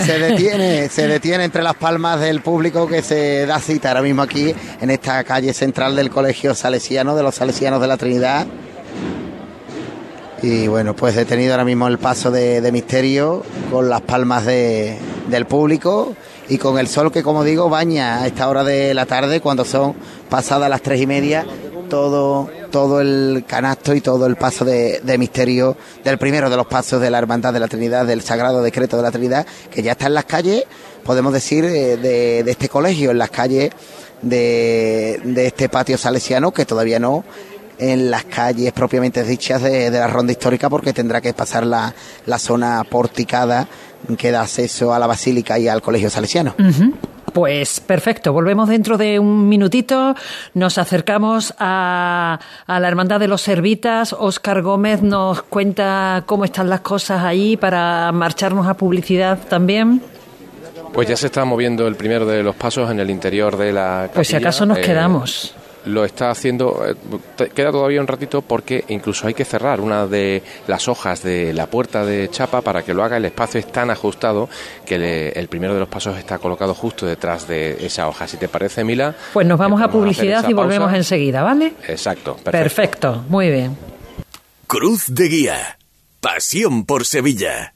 Se detiene, se detiene entre las palmas del público que se da cita ahora mismo aquí en esta calle central del Colegio Salesiano, de los Salesianos de la Trinidad. Y bueno, pues detenido ahora mismo el paso de, misterio con las palmas de, del público y con el sol que, como digo, baña a esta hora de la tarde, cuando son pasadas las tres y media, todo, todo el canasto y todo el paso de, misterio del primero de los pasos de la Hermandad de la Trinidad, del Sagrado Decreto de la Trinidad, que ya está en las calles, podemos decir, de, de, este colegio, en las calles de este patio salesiano, que todavía no en las calles propiamente dichas de, de, la ronda histórica porque tendrá que pasar la, la, zona porticada que da acceso a la basílica y al colegio salesiano. Uh -huh. Pues perfecto, volvemos dentro de un minutito, nos acercamos a, a, la Hermandad de los Servitas, Óscar Gómez nos cuenta cómo están las cosas ahí para marcharnos a publicidad también. Pues ya se está moviendo el primero de los pasos en el interior de la capilla. Pues si acaso nos eh, quedamos lo está haciendo, eh, queda todavía un ratito porque incluso hay que cerrar una de las hojas de la puerta de chapa para que lo haga. El espacio es tan ajustado que le, el primero de los pasos está colocado justo detrás de esa hoja. Si te parece, Mila. Pues nos vamos a publicidad a y volvemos pausa. enseguida, ¿vale? Exacto. Perfecto. perfecto, muy bien. Cruz de Guía. Pasión por Sevilla.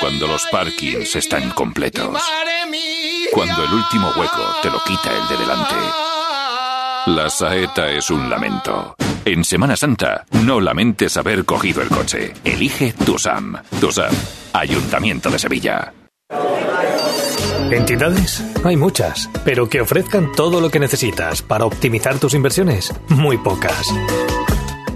Cuando los parkings están completos. Cuando el último hueco te lo quita el de delante. La saeta es un lamento. En Semana Santa, no lamentes haber cogido el coche. Elige Tusam. Tusam, Ayuntamiento de Sevilla. ¿Entidades? Hay muchas, pero que ofrezcan todo lo que necesitas para optimizar tus inversiones, muy pocas.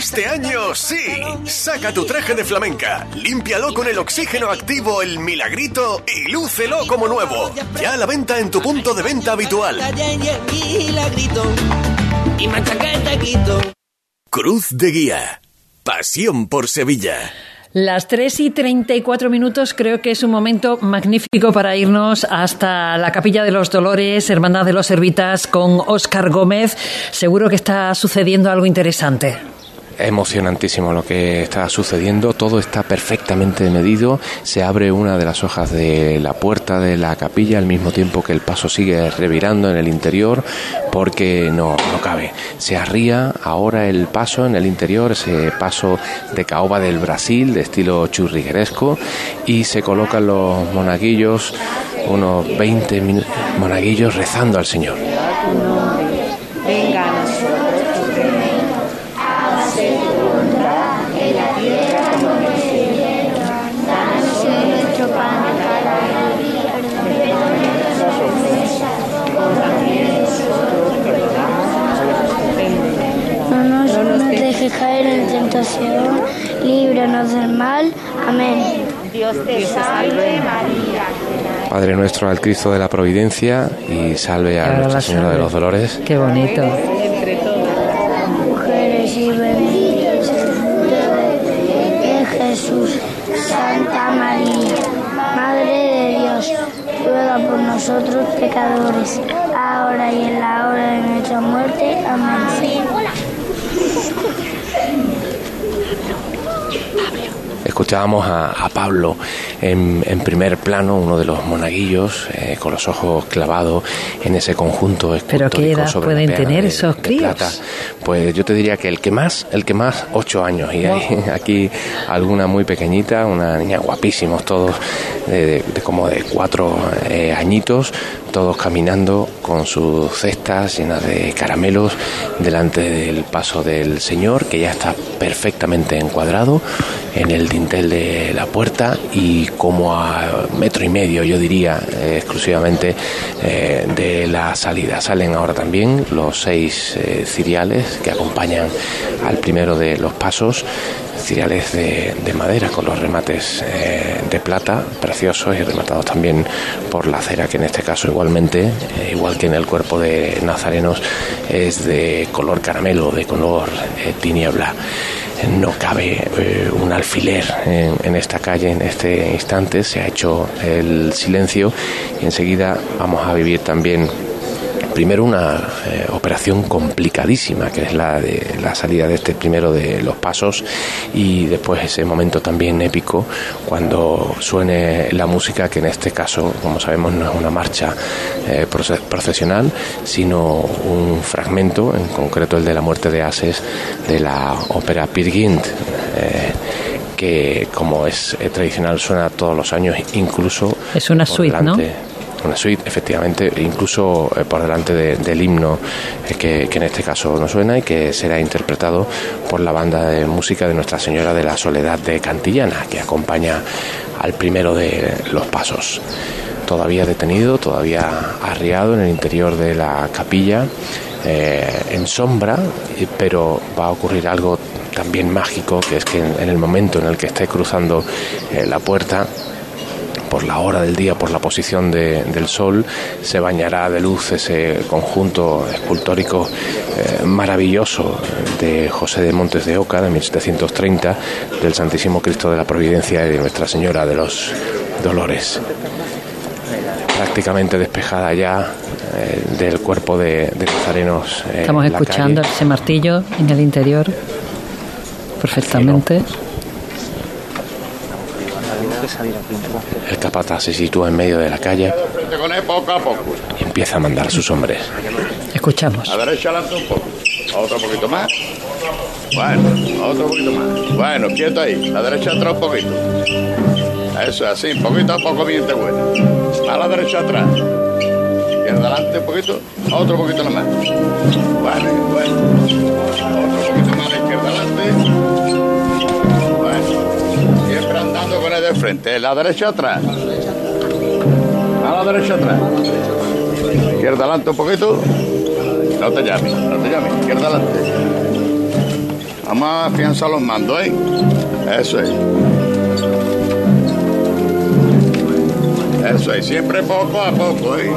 Este año sí. Saca tu traje de flamenca, límpialo con el oxígeno activo El Milagrito y lúcelo como nuevo. Ya a la venta en tu punto de venta habitual. Cruz de Guía. Pasión por Sevilla. Las 3 y 34 minutos creo que es un momento magnífico para irnos hasta la Capilla de los Dolores, Hermandad de los Servitas, con Óscar Gómez. Seguro que está sucediendo algo interesante emocionantísimo lo que está sucediendo, todo está perfectamente medido, se abre una de las hojas de la puerta de la capilla al mismo tiempo que el paso sigue revirando en el interior porque no, no cabe. Se arría ahora el paso en el interior, ese paso de caoba del Brasil de estilo churrigueresco y se colocan los monaguillos, unos 20 monaguillos rezando al Señor. Padre nuestro al Cristo de la Providencia y salve a Nuestra Señora de los Dolores. Qué bonito. Mujeres y benditas de Jesús, Santa María, Madre de Dios, ruega por nosotros pecadores, ahora y en la hora de nuestra muerte. Amén. Escuchábamos a, Pablo en, primer plano, uno de los monaguillos, eh, con los ojos clavados en ese conjunto ¿Pero qué edad pueden tener esos críos? Pues yo te diría que el que más, el que más, ocho años. Y hay aquí alguna muy pequeñita, una niña guapísimos todos, de, como de cuatro eh, añitos, todos caminando con sus cestas llenas de caramelos delante del paso del Señor, que ya está perfectamente encuadrado en el dintel de la puerta y como a metro y medio, yo diría, eh, exclusivamente eh, de la salida. Salen ahora también los seis ciriales que acompañan al primero de los pasos ciriales de, madera con los remates eh, de plata, preciosos y rematados también por la cera, que en este caso igualmente, eh, igual que en el cuerpo de nazarenos, es de color caramelo, de color eh, tiniebla. No cabe un alfiler en, en esta calle en este instante, se ha hecho el silencio y enseguida vamos a vivir también primero una eh, operación complicadísima, que es la de la salida de este primero de los pasos, y después ese momento también épico cuando suene la música, que en este caso, como sabemos, no es una marcha eh, procesional, sino un fragmento, en concreto el de la muerte de Ases, de la ópera Pirgint. Eh, que como es tradicional suena todos los años, incluso... Es una suite, ¿no? Una suite, efectivamente, incluso eh, por delante del himno eh, que, en este caso no suena y que será interpretado por la banda de música de Nuestra Señora de la Soledad de Cantillana, que acompaña al primero de los pasos. Todavía detenido, todavía arriado en el interior de la capilla, eh, en sombra, pero va a ocurrir algo también mágico, que es que en, el momento en el que esté cruzando la puerta, por la hora del día, por la posición del sol, se bañará de luz ese conjunto escultórico eh, maravilloso de José de Montes de Oca, de 1730, del Santísimo Cristo de la Providencia y de Nuestra Señora de los Dolores. Prácticamente despejada ya eh, del cuerpo de, de nazarenos. Estamos escuchando ese martillo en el interior perfectamente. El capataz se sitúa en medio de la calle y empieza a mandar a sus hombres. Escuchamos. A la derecha lanza un poco. Otro poquito más. Bueno, otro poquito más. Bueno, quieto ahí. A la derecha atrás un poquito. Eso es así, poquito a poco miente bueno. A la derecha atrás. Izquierda adelante un poquito. Otro poquito más. Vale, bueno. Otro frente, la derecha atrás. A la derecha atrás. Izquierda adelante un poquito. No te llames, no te llames. Izquierda adelante. Vamos a afianzar los mandos, ¿eh? Eso es. Eso es, siempre poco a poco, ¿eh?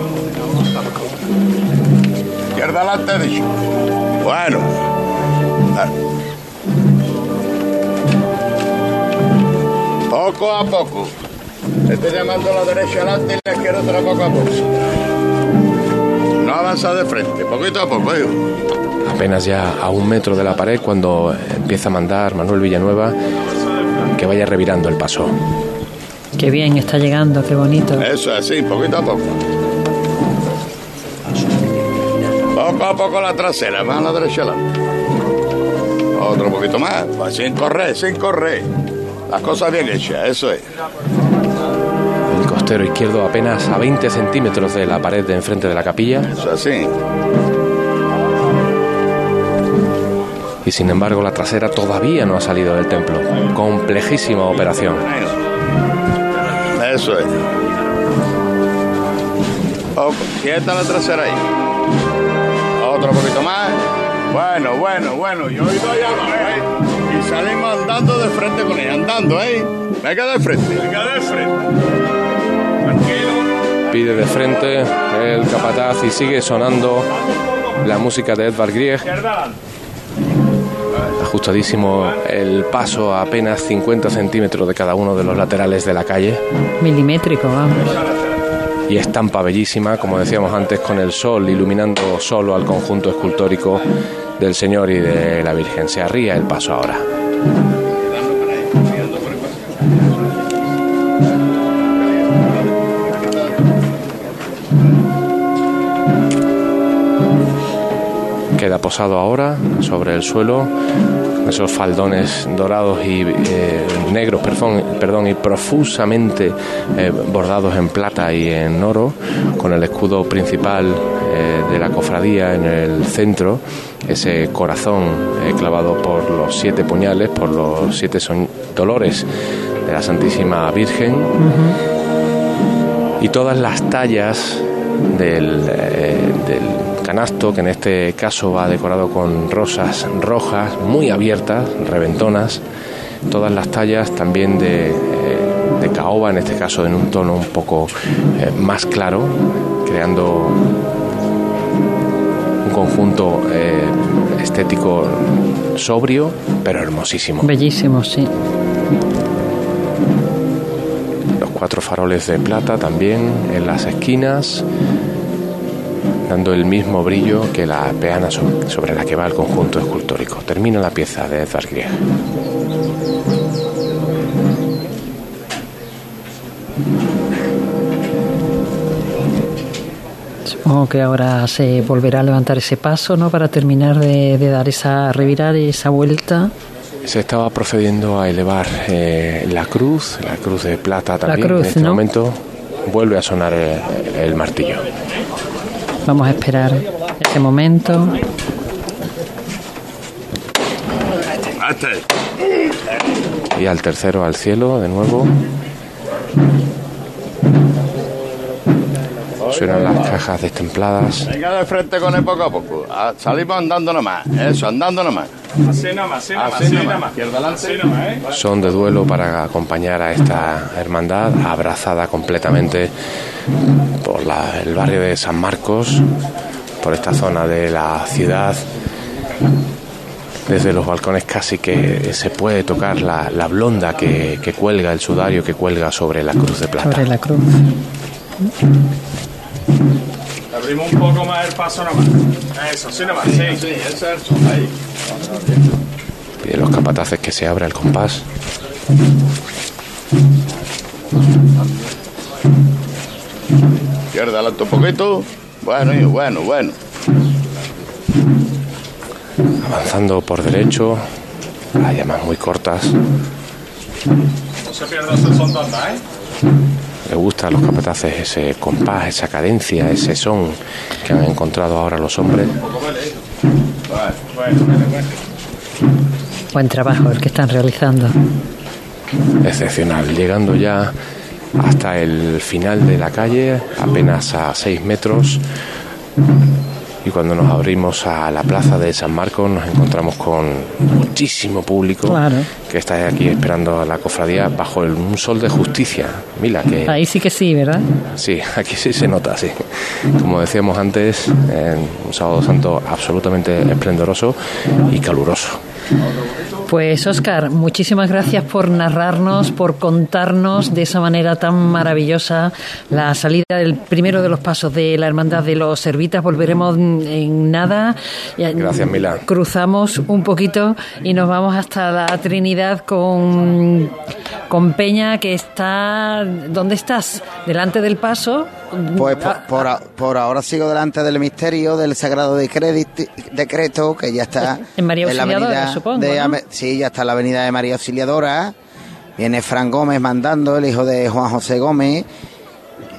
Izquierda adelante, dicho. Bueno. Poco a poco. Estoy llamando a la derecha adelante y la izquierda otra poco a poco. No avanza de frente, poquito a poco, ¿eh? Apenas ya a un metro de la pared cuando empieza a mandar Manuel Villanueva que vaya revirando el paso. Qué bien está llegando, qué bonito. Eso es así, poquito a poco. Poco a poco la trasera, más a la derecha adelante. Otro poquito más, pues sin correr, sin correr. Las cosas bien hechas, eso es. El costero izquierdo apenas a 20 centímetros de la pared de enfrente de la capilla. Eso así. Y sin embargo la trasera todavía no ha salido del templo. Complejísima operación. Eso es. Ojo, quieta la trasera ahí. Otro poquito más. Bueno, bueno, bueno. Yo he ido allá. Y salimos andando de frente con ella, andando, ¿eh? Venga de frente. Venga de frente. Tranquilo. Pide de frente el capataz y sigue sonando la música de Edvard Grieg. Ajustadísimo el paso a apenas 50 centímetros de cada uno de los laterales de la calle. Milimétrico, vamos. Y estampa bellísima, como decíamos antes, con el sol iluminando solo al conjunto escultórico del Señor y de la Virgen. Se arría el paso ahora. Queda posado ahora sobre el suelo esos faldones dorados y eh, negros, perdón, y profusamente eh, bordados en plata y en oro, con el escudo principal eh, de la cofradía en el centro, ese corazón clavado por los siete puñales, por los siete dolores de la Santísima Virgen, y todas las tallas del, del canasto, que en este caso va decorado con rosas rojas muy abiertas, reventonas, todas las tallas también de, eh, de caoba, en este caso en un tono un poco eh, más claro, creando conjunto eh, estético sobrio, pero hermosísimo. Bellísimo, sí. Los cuatro faroles de plata también en las esquinas dando el mismo brillo que la peana sobre la que va el conjunto escultórico. Termina la pieza de Edvard Grieg. Supongo que ahora se volverá a levantar ese paso, ¿no? Para terminar de, dar esa, revirar esa vuelta. Se estaba procediendo a elevar eh, la cruz, la cruz de plata también. cruz, en este momento vuelve a sonar el martillo. Vamos a esperar ese momento. Y al tercero al cielo de nuevo. Suenan las cajas destempladas. Venga de frente con él poco a poco. Ah, salimos andando nomás. Eso, andando nomás. Así nomás, así nomás. ¿eh? Son de duelo para acompañar a esta hermandad abrazada completamente por el barrio de San Marcos, por esta zona de la ciudad. Desde los balcones casi que se puede tocar la, blonda que, que, cuelga, el sudario que cuelga sobre la cruz de plata. Sobre la cruz. Abrimos un poco más el paso nomás. Eso, sí nomás. Sí, sí, eso, ahí. Pide los capataces que se abra el compás. Izquierda, adelante un poquito. Bueno, bueno, bueno. Avanzando por derecho. Hay llamas muy cortas. No se pierda ese son ¿eh? Le gusta a los capataces ese compás, esa cadencia, ese son que han encontrado ahora los hombres. Buen trabajo el que están realizando. Excepcional, llegando ya hasta el final de la calle, apenas a 6 metros. Y cuando nos abrimos a la plaza de San Marcos nos encontramos con muchísimo público que está aquí esperando a la cofradía bajo un sol de justicia. Mira que... Ahí sí que sí, ¿verdad? Sí, aquí sí se nota, sí. Como decíamos antes, en un sábado santo absolutamente esplendoroso y caluroso. Pues Oscar, muchísimas gracias por narrarnos, por contarnos de esa manera tan maravillosa la salida del primero de los pasos de la Hermandad de los Servitas. Volveremos en nada. Gracias, Mila. Cruzamos un poquito y nos vamos hasta la Trinidad con, con Peña, que está... ¿Dónde estás? Delante del paso. Pues por, por, ahora sigo delante del misterio del Sagrado Decreto, que ya está en María Auxiliadora, supongo. Sí, ya está la avenida de María Auxiliadora. Viene Fran Gómez mandando, el hijo de Juan José Gómez.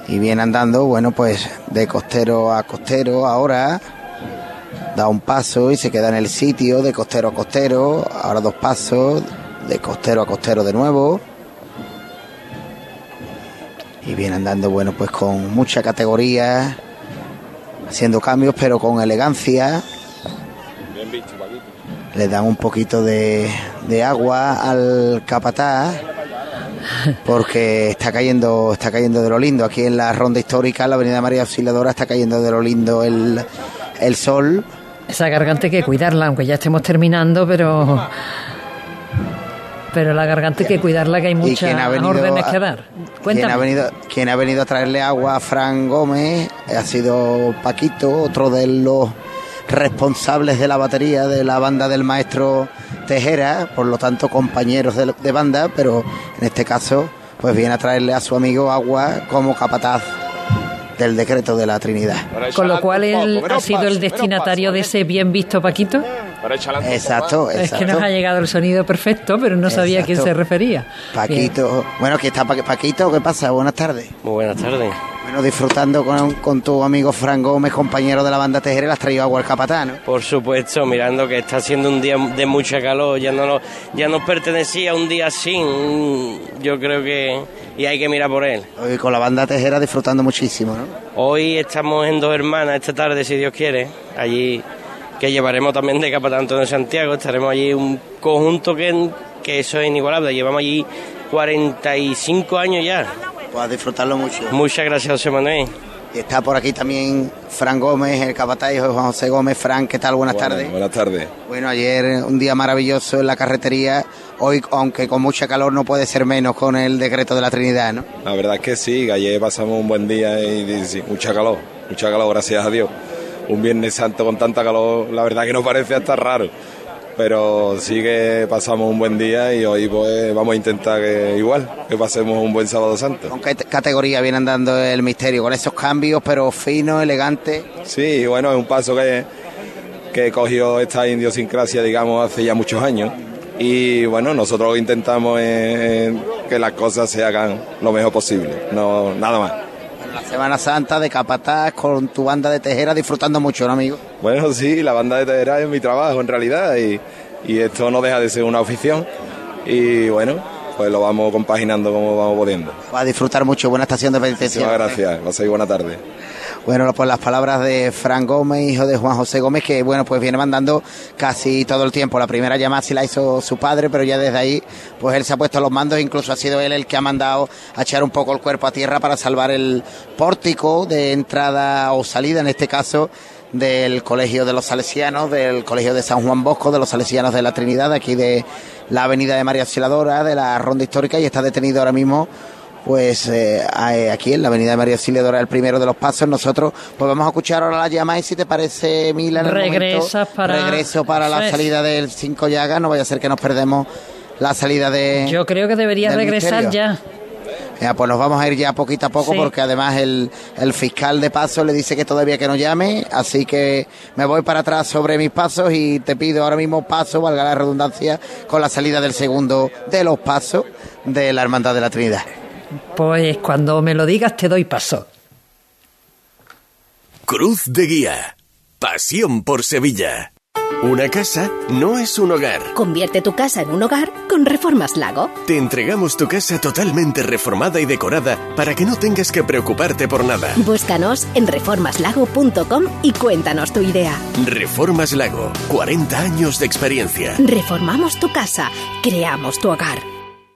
Y viene andando, bueno, pues de costero a costero ahora. Da un paso y se queda en el sitio de costero a costero. Ahora dos pasos, de costero a costero de nuevo y viene andando, bueno, pues con mucha categoría, haciendo cambios, pero con elegancia. Le dan un poquito de, de agua al capataz porque está cayendo está cayendo de lo lindo. Aquí en la ronda histórica la avenida María Auxiliadora está cayendo de lo lindo el, el sol. Esa garganta hay que cuidarla aunque ya estemos terminando pero pero la garganta hay que cuidarla, que hay muchas órdenes que dar. Quien ha, venido, quien ha venido a traerle agua a Fran Gómez ha sido Paquito, otro de los responsables de la batería de la banda del maestro Tejera, por lo tanto compañeros de, de banda, pero en este caso pues viene a traerle a su amigo agua como capataz del decreto de la Trinidad. Con lo cual él ha sido el destinatario de ese bien visto Paquito. Exacto, exacto. Es que nos ha llegado el sonido perfecto, pero no sabía a quién se refería. Paquito. Bueno, aquí está Paquito, ¿qué pasa? Buenas tardes. Muy buenas tardes. Bueno, disfrutando con, tu amigo Fran Gómez, compañero de la banda Tejera, le has traído agua al capatán, Por supuesto, mirando que está haciendo un día de mucha calor, ya no, ya nos pertenecía un día así, yo creo que... Y hay que mirar por él. Hoy con la banda Tejera disfrutando muchísimo, ¿no? Hoy estamos en Dos Hermanas, esta tarde, si Dios quiere, allí que llevaremos también de Capatán de Santiago, estaremos allí un conjunto que, que eso es inigualable, llevamos allí 45 años ya. Pues a disfrutarlo mucho. Muchas gracias, José Manuel. Y está por aquí también Fran Gómez, el capataz Juan José Gómez. Fran, ¿qué tal? Buenas tardes. Buenas tardes. Bueno, ayer un día maravilloso en la carretería. Hoy, aunque con mucha calor, no puede ser menos con el decreto de la Trinidad, ¿no? La verdad es que sí, ayer pasamos un buen día y, y mucha calor, mucha calor, gracias a Dios un Viernes Santo con tanta calor, la verdad que no parece hasta raro. Pero sí que pasamos un buen día y hoy pues vamos a intentar que igual, que pasemos un buen sábado santo. ¿Con qué categoría viene andando el misterio? ¿Con esos cambios, pero fino, elegante? Sí, bueno, es un paso que, que cogió esta idiosincrasia, digamos, hace ya muchos años. Y bueno, nosotros intentamos que las cosas se hagan lo mejor posible, no nada más. Semana Santa de Capataz con tu banda de tejera disfrutando mucho, ¿no, amigo? Bueno, sí, la banda de tejera es mi trabajo en realidad y, esto no deja de ser una afición y bueno, pues lo vamos compaginando como vamos pudiendo. Va a disfrutar mucho, buena estación de penitencia. Muchas gracias, va a ser buena tarde. Bueno, pues las palabras de Fran Gómez, hijo de Juan José Gómez, que bueno, pues viene mandando casi todo el tiempo. La primera llamada sí la hizo su padre, pero ya desde ahí, pues él se ha puesto los mandos, incluso ha sido él el que ha mandado a echar un poco el cuerpo a tierra para salvar el pórtico de entrada o salida, en este caso, del Colegio de los Salesianos, del Colegio de San Juan Bosco, de los Salesianos de la Trinidad, aquí de la Avenida de María Auxiliadora, de la Ronda Histórica, y está detenido ahora mismo pues eh, aquí en la avenida de María Auxiliadora, el primero de los pasos. Nosotros pues vamos a escuchar ahora la llamada y si te parece, Mila, en Regresas para... regreso para la salida del 5 Llagas, no vaya a ser que nos perdemos la salida de... Yo creo que debería regresar ya. Ya, pues nos vamos a ir ya poquito a poco porque además el, el, fiscal de paso le dice que todavía que no llame, así que me voy para atrás sobre mis pasos y te pido ahora mismo paso, valga la redundancia, con la salida del segundo de los pasos de la Hermandad de la Trinidad. Pues cuando me lo digas te doy paso. Cruz de Guía. Pasión por Sevilla. Una casa no es un hogar. Convierte tu casa en un hogar con Reformas Lago. Te entregamos tu casa totalmente reformada y decorada para que no tengas que preocuparte por nada. Búscanos en reformaslago.com y cuéntanos tu idea. Reformas Lago, 40 años de experiencia. Reformamos tu casa, creamos tu hogar.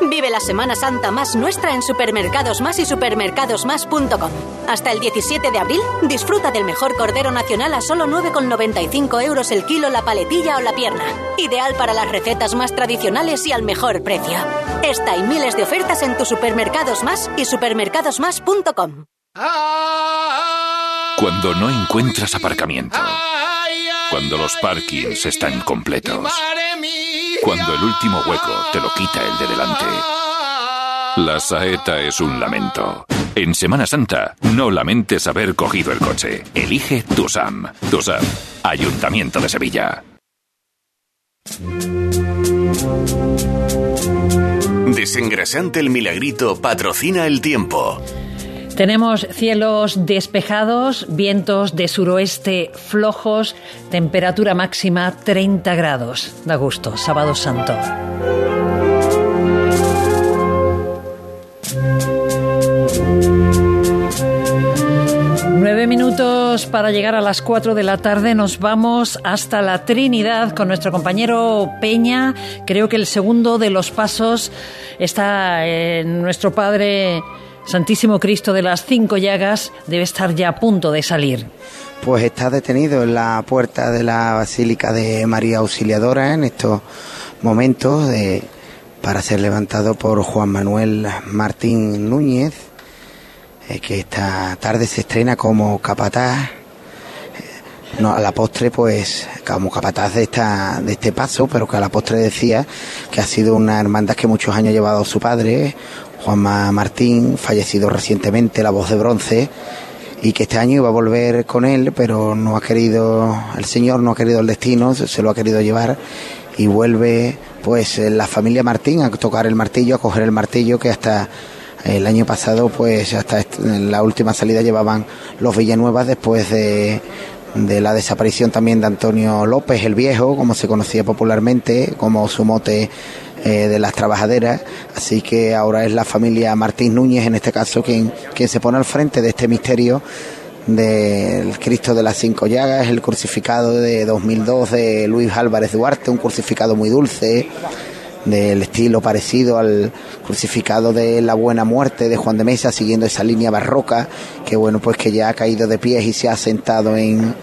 Vive la Semana Santa más nuestra en Supermercados Más y supermercadosmás.com. Hasta el 17 de abril, disfruta del mejor cordero nacional a solo 9,95 euros el kilo, la paletilla o la pierna. Ideal para las recetas más tradicionales y al mejor precio. Esta y miles de ofertas en tus Supermercados Más y supermercadosmás.com. Cuando no encuentras aparcamiento. Cuando los parkings están completos. Cuando el último hueco te lo quita el de delante. La saeta es un lamento. En Semana Santa, no lamentes haber cogido el coche. Elige Tusam. Tusam, Ayuntamiento de Sevilla. Desengrasante el milagrito patrocina el tiempo. Tenemos cielos despejados, vientos de suroeste flojos, temperatura máxima 30 grados. Da gusto, sábado santo. Nueve minutos para llegar a las cuatro de la tarde. Nos vamos hasta la Trinidad con nuestro compañero Peña. Creo que el segundo de los pasos está en nuestro padre Santísimo Cristo de las Cinco Llagas debe estar ya a punto de salir. Pues está detenido en la puerta de la Basílica de María Auxiliadora en estos momentos para ser levantado por Juan Manuel Martín Núñez, eh, que esta tarde se estrena como capataz. Eh, no, a la postre, pues, como capataz de, esta, de este paso, pero que a la postre decía que ha sido una hermandad que muchos años ha llevado su padre, Juanma Martín, fallecido recientemente, la voz de bronce, y que este año iba a volver con él, pero no ha querido, el Señor no ha querido el destino, se lo ha querido llevar y vuelve pues la familia Martín a tocar el martillo, a coger el martillo que hasta el año pasado pues hasta la última salida llevaban los Villanuevas después de, de la desaparición también de Antonio López el Viejo, como se conocía popularmente, como su mote eh, de las trabajaderas. Así que ahora es la familia Martín Núñez, en este caso, quien, quien se pone al frente de este misterio del Cristo de las Cinco Llagas, el crucificado de 2002 de Luis Álvarez Duarte, un crucificado muy dulce, del estilo parecido al crucificado de la Buena Muerte de Juan de Mesa, siguiendo esa línea barroca, que bueno, pues que ya ha caído de pies y se ha sentado en,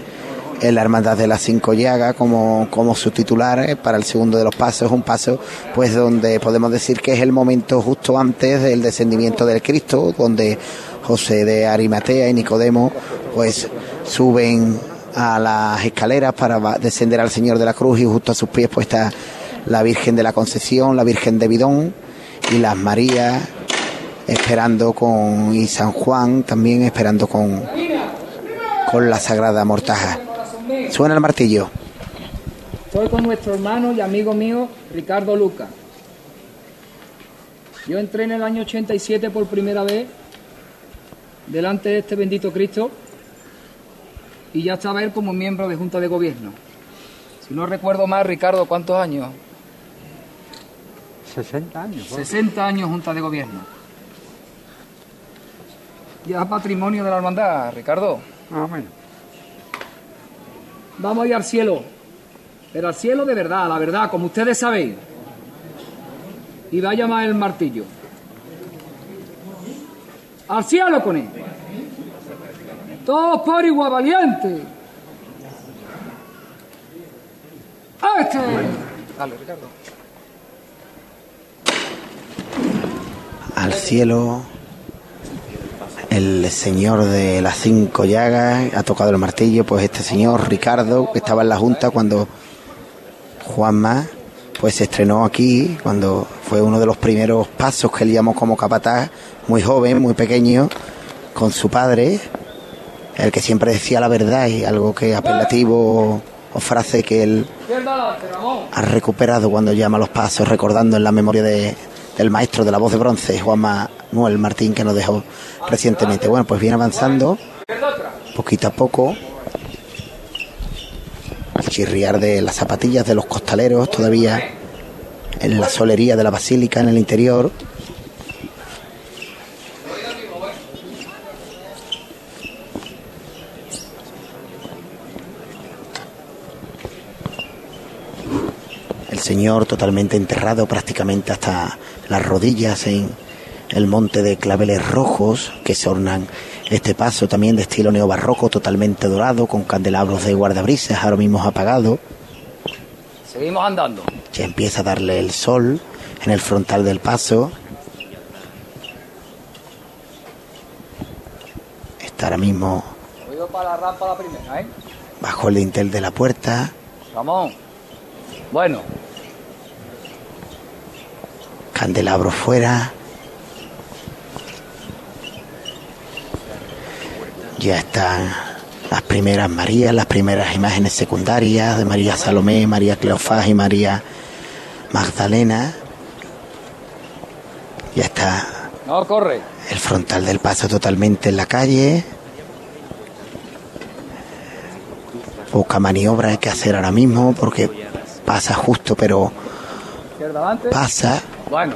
en la Hermandad de las Cinco Llagas como, como su titular eh, para el segundo de los pasos, un paso pues donde podemos decir que es el momento justo antes del descendimiento del Cristo, donde José de Arimatea y Nicodemo pues suben a las escaleras para descender al Señor de la Cruz y justo a sus pies pues está la Virgen de la Concepción, la Virgen de Bidón y las Marías esperando con y San Juan también esperando con con la Sagrada Mortaja. Suena el martillo. Estoy con nuestro hermano y amigo mío, Ricardo Luca. Yo entré en el año 87 por primera vez delante de este bendito Cristo y ya estaba él como miembro de Junta de Gobierno. Si no recuerdo más, Ricardo, ¿cuántos años? 60 años. 60 años Junta de Gobierno. Ya patrimonio de la hermandad, Ricardo. Ah, bueno vamos a ir al cielo. Pero al cielo de verdad, la verdad, como ustedes sabéis. Y va a llamar el martillo. Al cielo con él. Todos por igual valiente. Dale, Ricardo. Al cielo, el señor de las cinco llagas ha tocado el martillo, pues este señor Ricardo, que estaba en la Junta cuando Juanma pues se estrenó aquí, cuando fue uno de los primeros pasos que él llamó como capataz, muy joven, muy pequeño, con su padre, el que siempre decía la verdad y algo que apelativo o frase que él ha recuperado cuando llama los pasos, recordando en la memoria de, del maestro de la voz de bronce, Juan Manuel Martín, que nos dejó recientemente. Bueno, pues viene avanzando poquito a poco. El chirriar de las zapatillas de los costaleros todavía en la solería de la basílica en el interior. El Señor totalmente enterrado prácticamente hasta las rodillas en el monte de claveles rojos que se ornan este paso también de estilo neobarroco totalmente dorado con candelabros de guardabrisas ahora mismo apagado. Seguimos andando. Ya empieza a darle el sol en el frontal del paso. Está ahora mismo para la rampa la primera, ¿eh? bajo el dintel de la puerta. Ramón. Bueno, candelabro fuera. Ya están las primeras Marías, las primeras imágenes secundarias de María Salomé, María Cleofás y María Magdalena. Ya está no corre. el frontal del paso totalmente en la calle. Poca maniobra hay que hacer ahora mismo porque pasa justo, pero pasa. Bueno,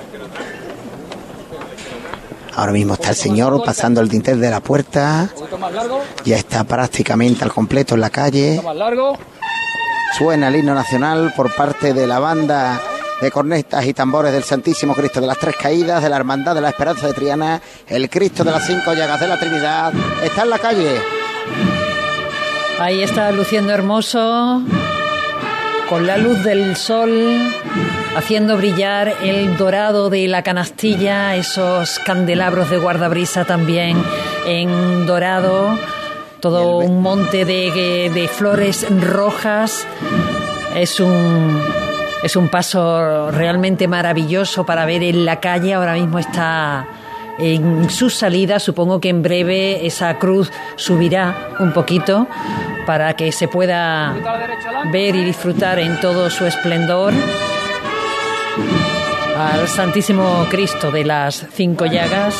Ahora mismo está el señor pasando el dintel de la puerta. Ya está prácticamente al completo en la calle. Suena el himno nacional por parte de la banda de cornetas y tambores del Santísimo Cristo de las Tres Caídas, de la Hermandad de la Esperanza de Triana, el Cristo de las Cinco Llagas de la Trinidad. Está en la calle. Ahí está luciendo hermoso, con la luz del sol, haciendo brillar el dorado de la canastilla, esos candelabros de guardabrisa también en dorado, todo un monte de, de flores rojas. Es un, es un paso realmente maravilloso para ver en la calle. Ahora mismo está en su salida. Supongo que en breve esa cruz subirá un poquito para que se pueda ver y disfrutar en todo su esplendor al Santísimo Cristo de las Cinco Llagas.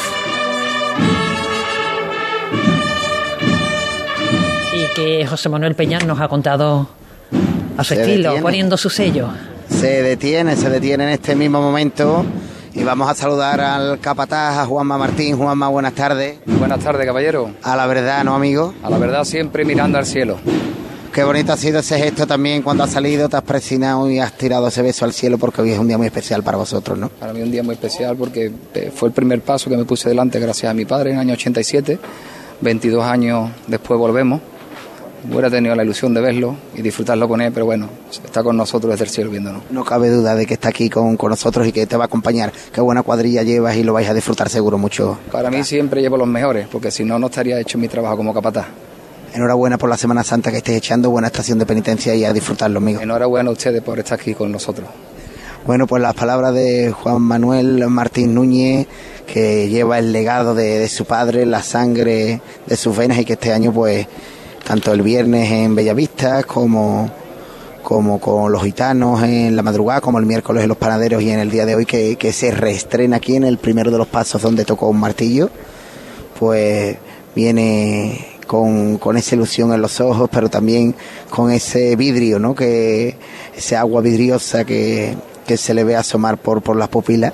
Y que José Manuel Peñán nos ha contado a su Se estilo, detiene. poniendo su sello. Se detiene, se detiene en este mismo momento. Y vamos a saludar al capataz, a Juanma Martín. Juanma, buenas tardes. Buenas tardes, caballero. A la verdad, ¿no, amigo? A la verdad, siempre mirando al cielo. Qué bonito ha sido ese gesto también cuando has salido, te has presionado y has tirado ese beso al cielo porque hoy es un día muy especial para vosotros, ¿no? Para mí un día muy especial porque eh, fue el primer paso que me puse delante gracias a mi padre en el año 87. 22 años después volvemos. Hubiera tenido la ilusión de verlo y disfrutarlo con él, pero bueno, está con nosotros desde el cielo viéndonos. No cabe duda de que está aquí con, con nosotros y que te va a acompañar. Qué buena cuadrilla llevas y lo vais a disfrutar seguro mucho. Para mí siempre llevo los mejores, porque si no, no estaría hecho mi trabajo como capataz. Enhorabuena por la Semana Santa que estés echando, buena estación de penitencia y a disfrutarlo, amigo. Enhorabuena a ustedes por estar aquí con nosotros. Bueno, pues las palabras de Juan Manuel Martín Núñez, que lleva el legado de, de su padre, la sangre de sus venas y que este año, pues, tanto el viernes en Bellavista como, como con los gitanos en la madrugada, como el miércoles en los panaderos y en el día de hoy que, que se reestrena aquí en el primero de los pasos donde tocó un martillo, pues viene con, con esa ilusión en los ojos, pero también con ese vidrio, ¿no? Que, ese agua vidriosa que, que se le ve asomar por, por las pupilas.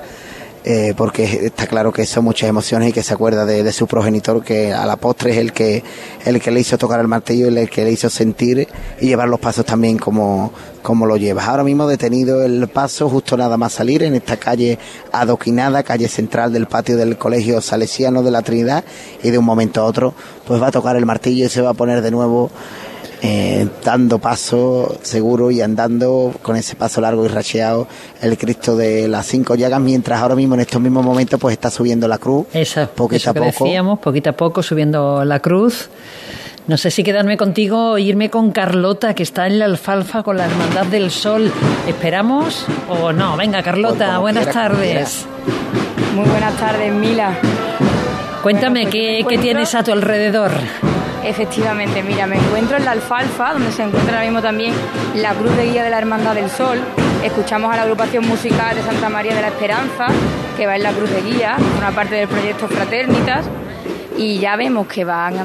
Eh, porque está claro que son muchas emociones y que se acuerda de, su progenitor que a la postre es el que el que le hizo tocar el martillo y el que le hizo sentir y llevar los pasos también como, como lo llevas. Ahora mismo detenido el paso justo nada más salir en esta calle adoquinada, calle central del patio del Colegio Salesiano de la Trinidad y de un momento a otro pues va a tocar el martillo y se va a poner de nuevo eh, dando paso seguro y andando con ese paso largo y racheado el Cristo de las cinco llagas, mientras ahora mismo en estos mismos momentos pues está subiendo la cruz, Esa, poquito eso a que poco. decíamos, poquito a poco subiendo la cruz. No sé si quedarme contigo o irme con Carlota, que está en la alfalfa con la Hermandad del Sol. ¿Esperamos o no? Venga, Carlota, buenas quiera, tardes. Muy buenas tardes, Mila. Cuéntame, Bueno, pues ¿qué, tienes a tu alrededor? Efectivamente, mira, me encuentro en la alfalfa, donde se encuentra ahora mismo también la Cruz de Guía de la Hermandad del Sol. Escuchamos a la agrupación musical de Santa María de la Esperanza, que va en la Cruz de Guía, una parte del proyecto Fraternitas, y ya vemos que van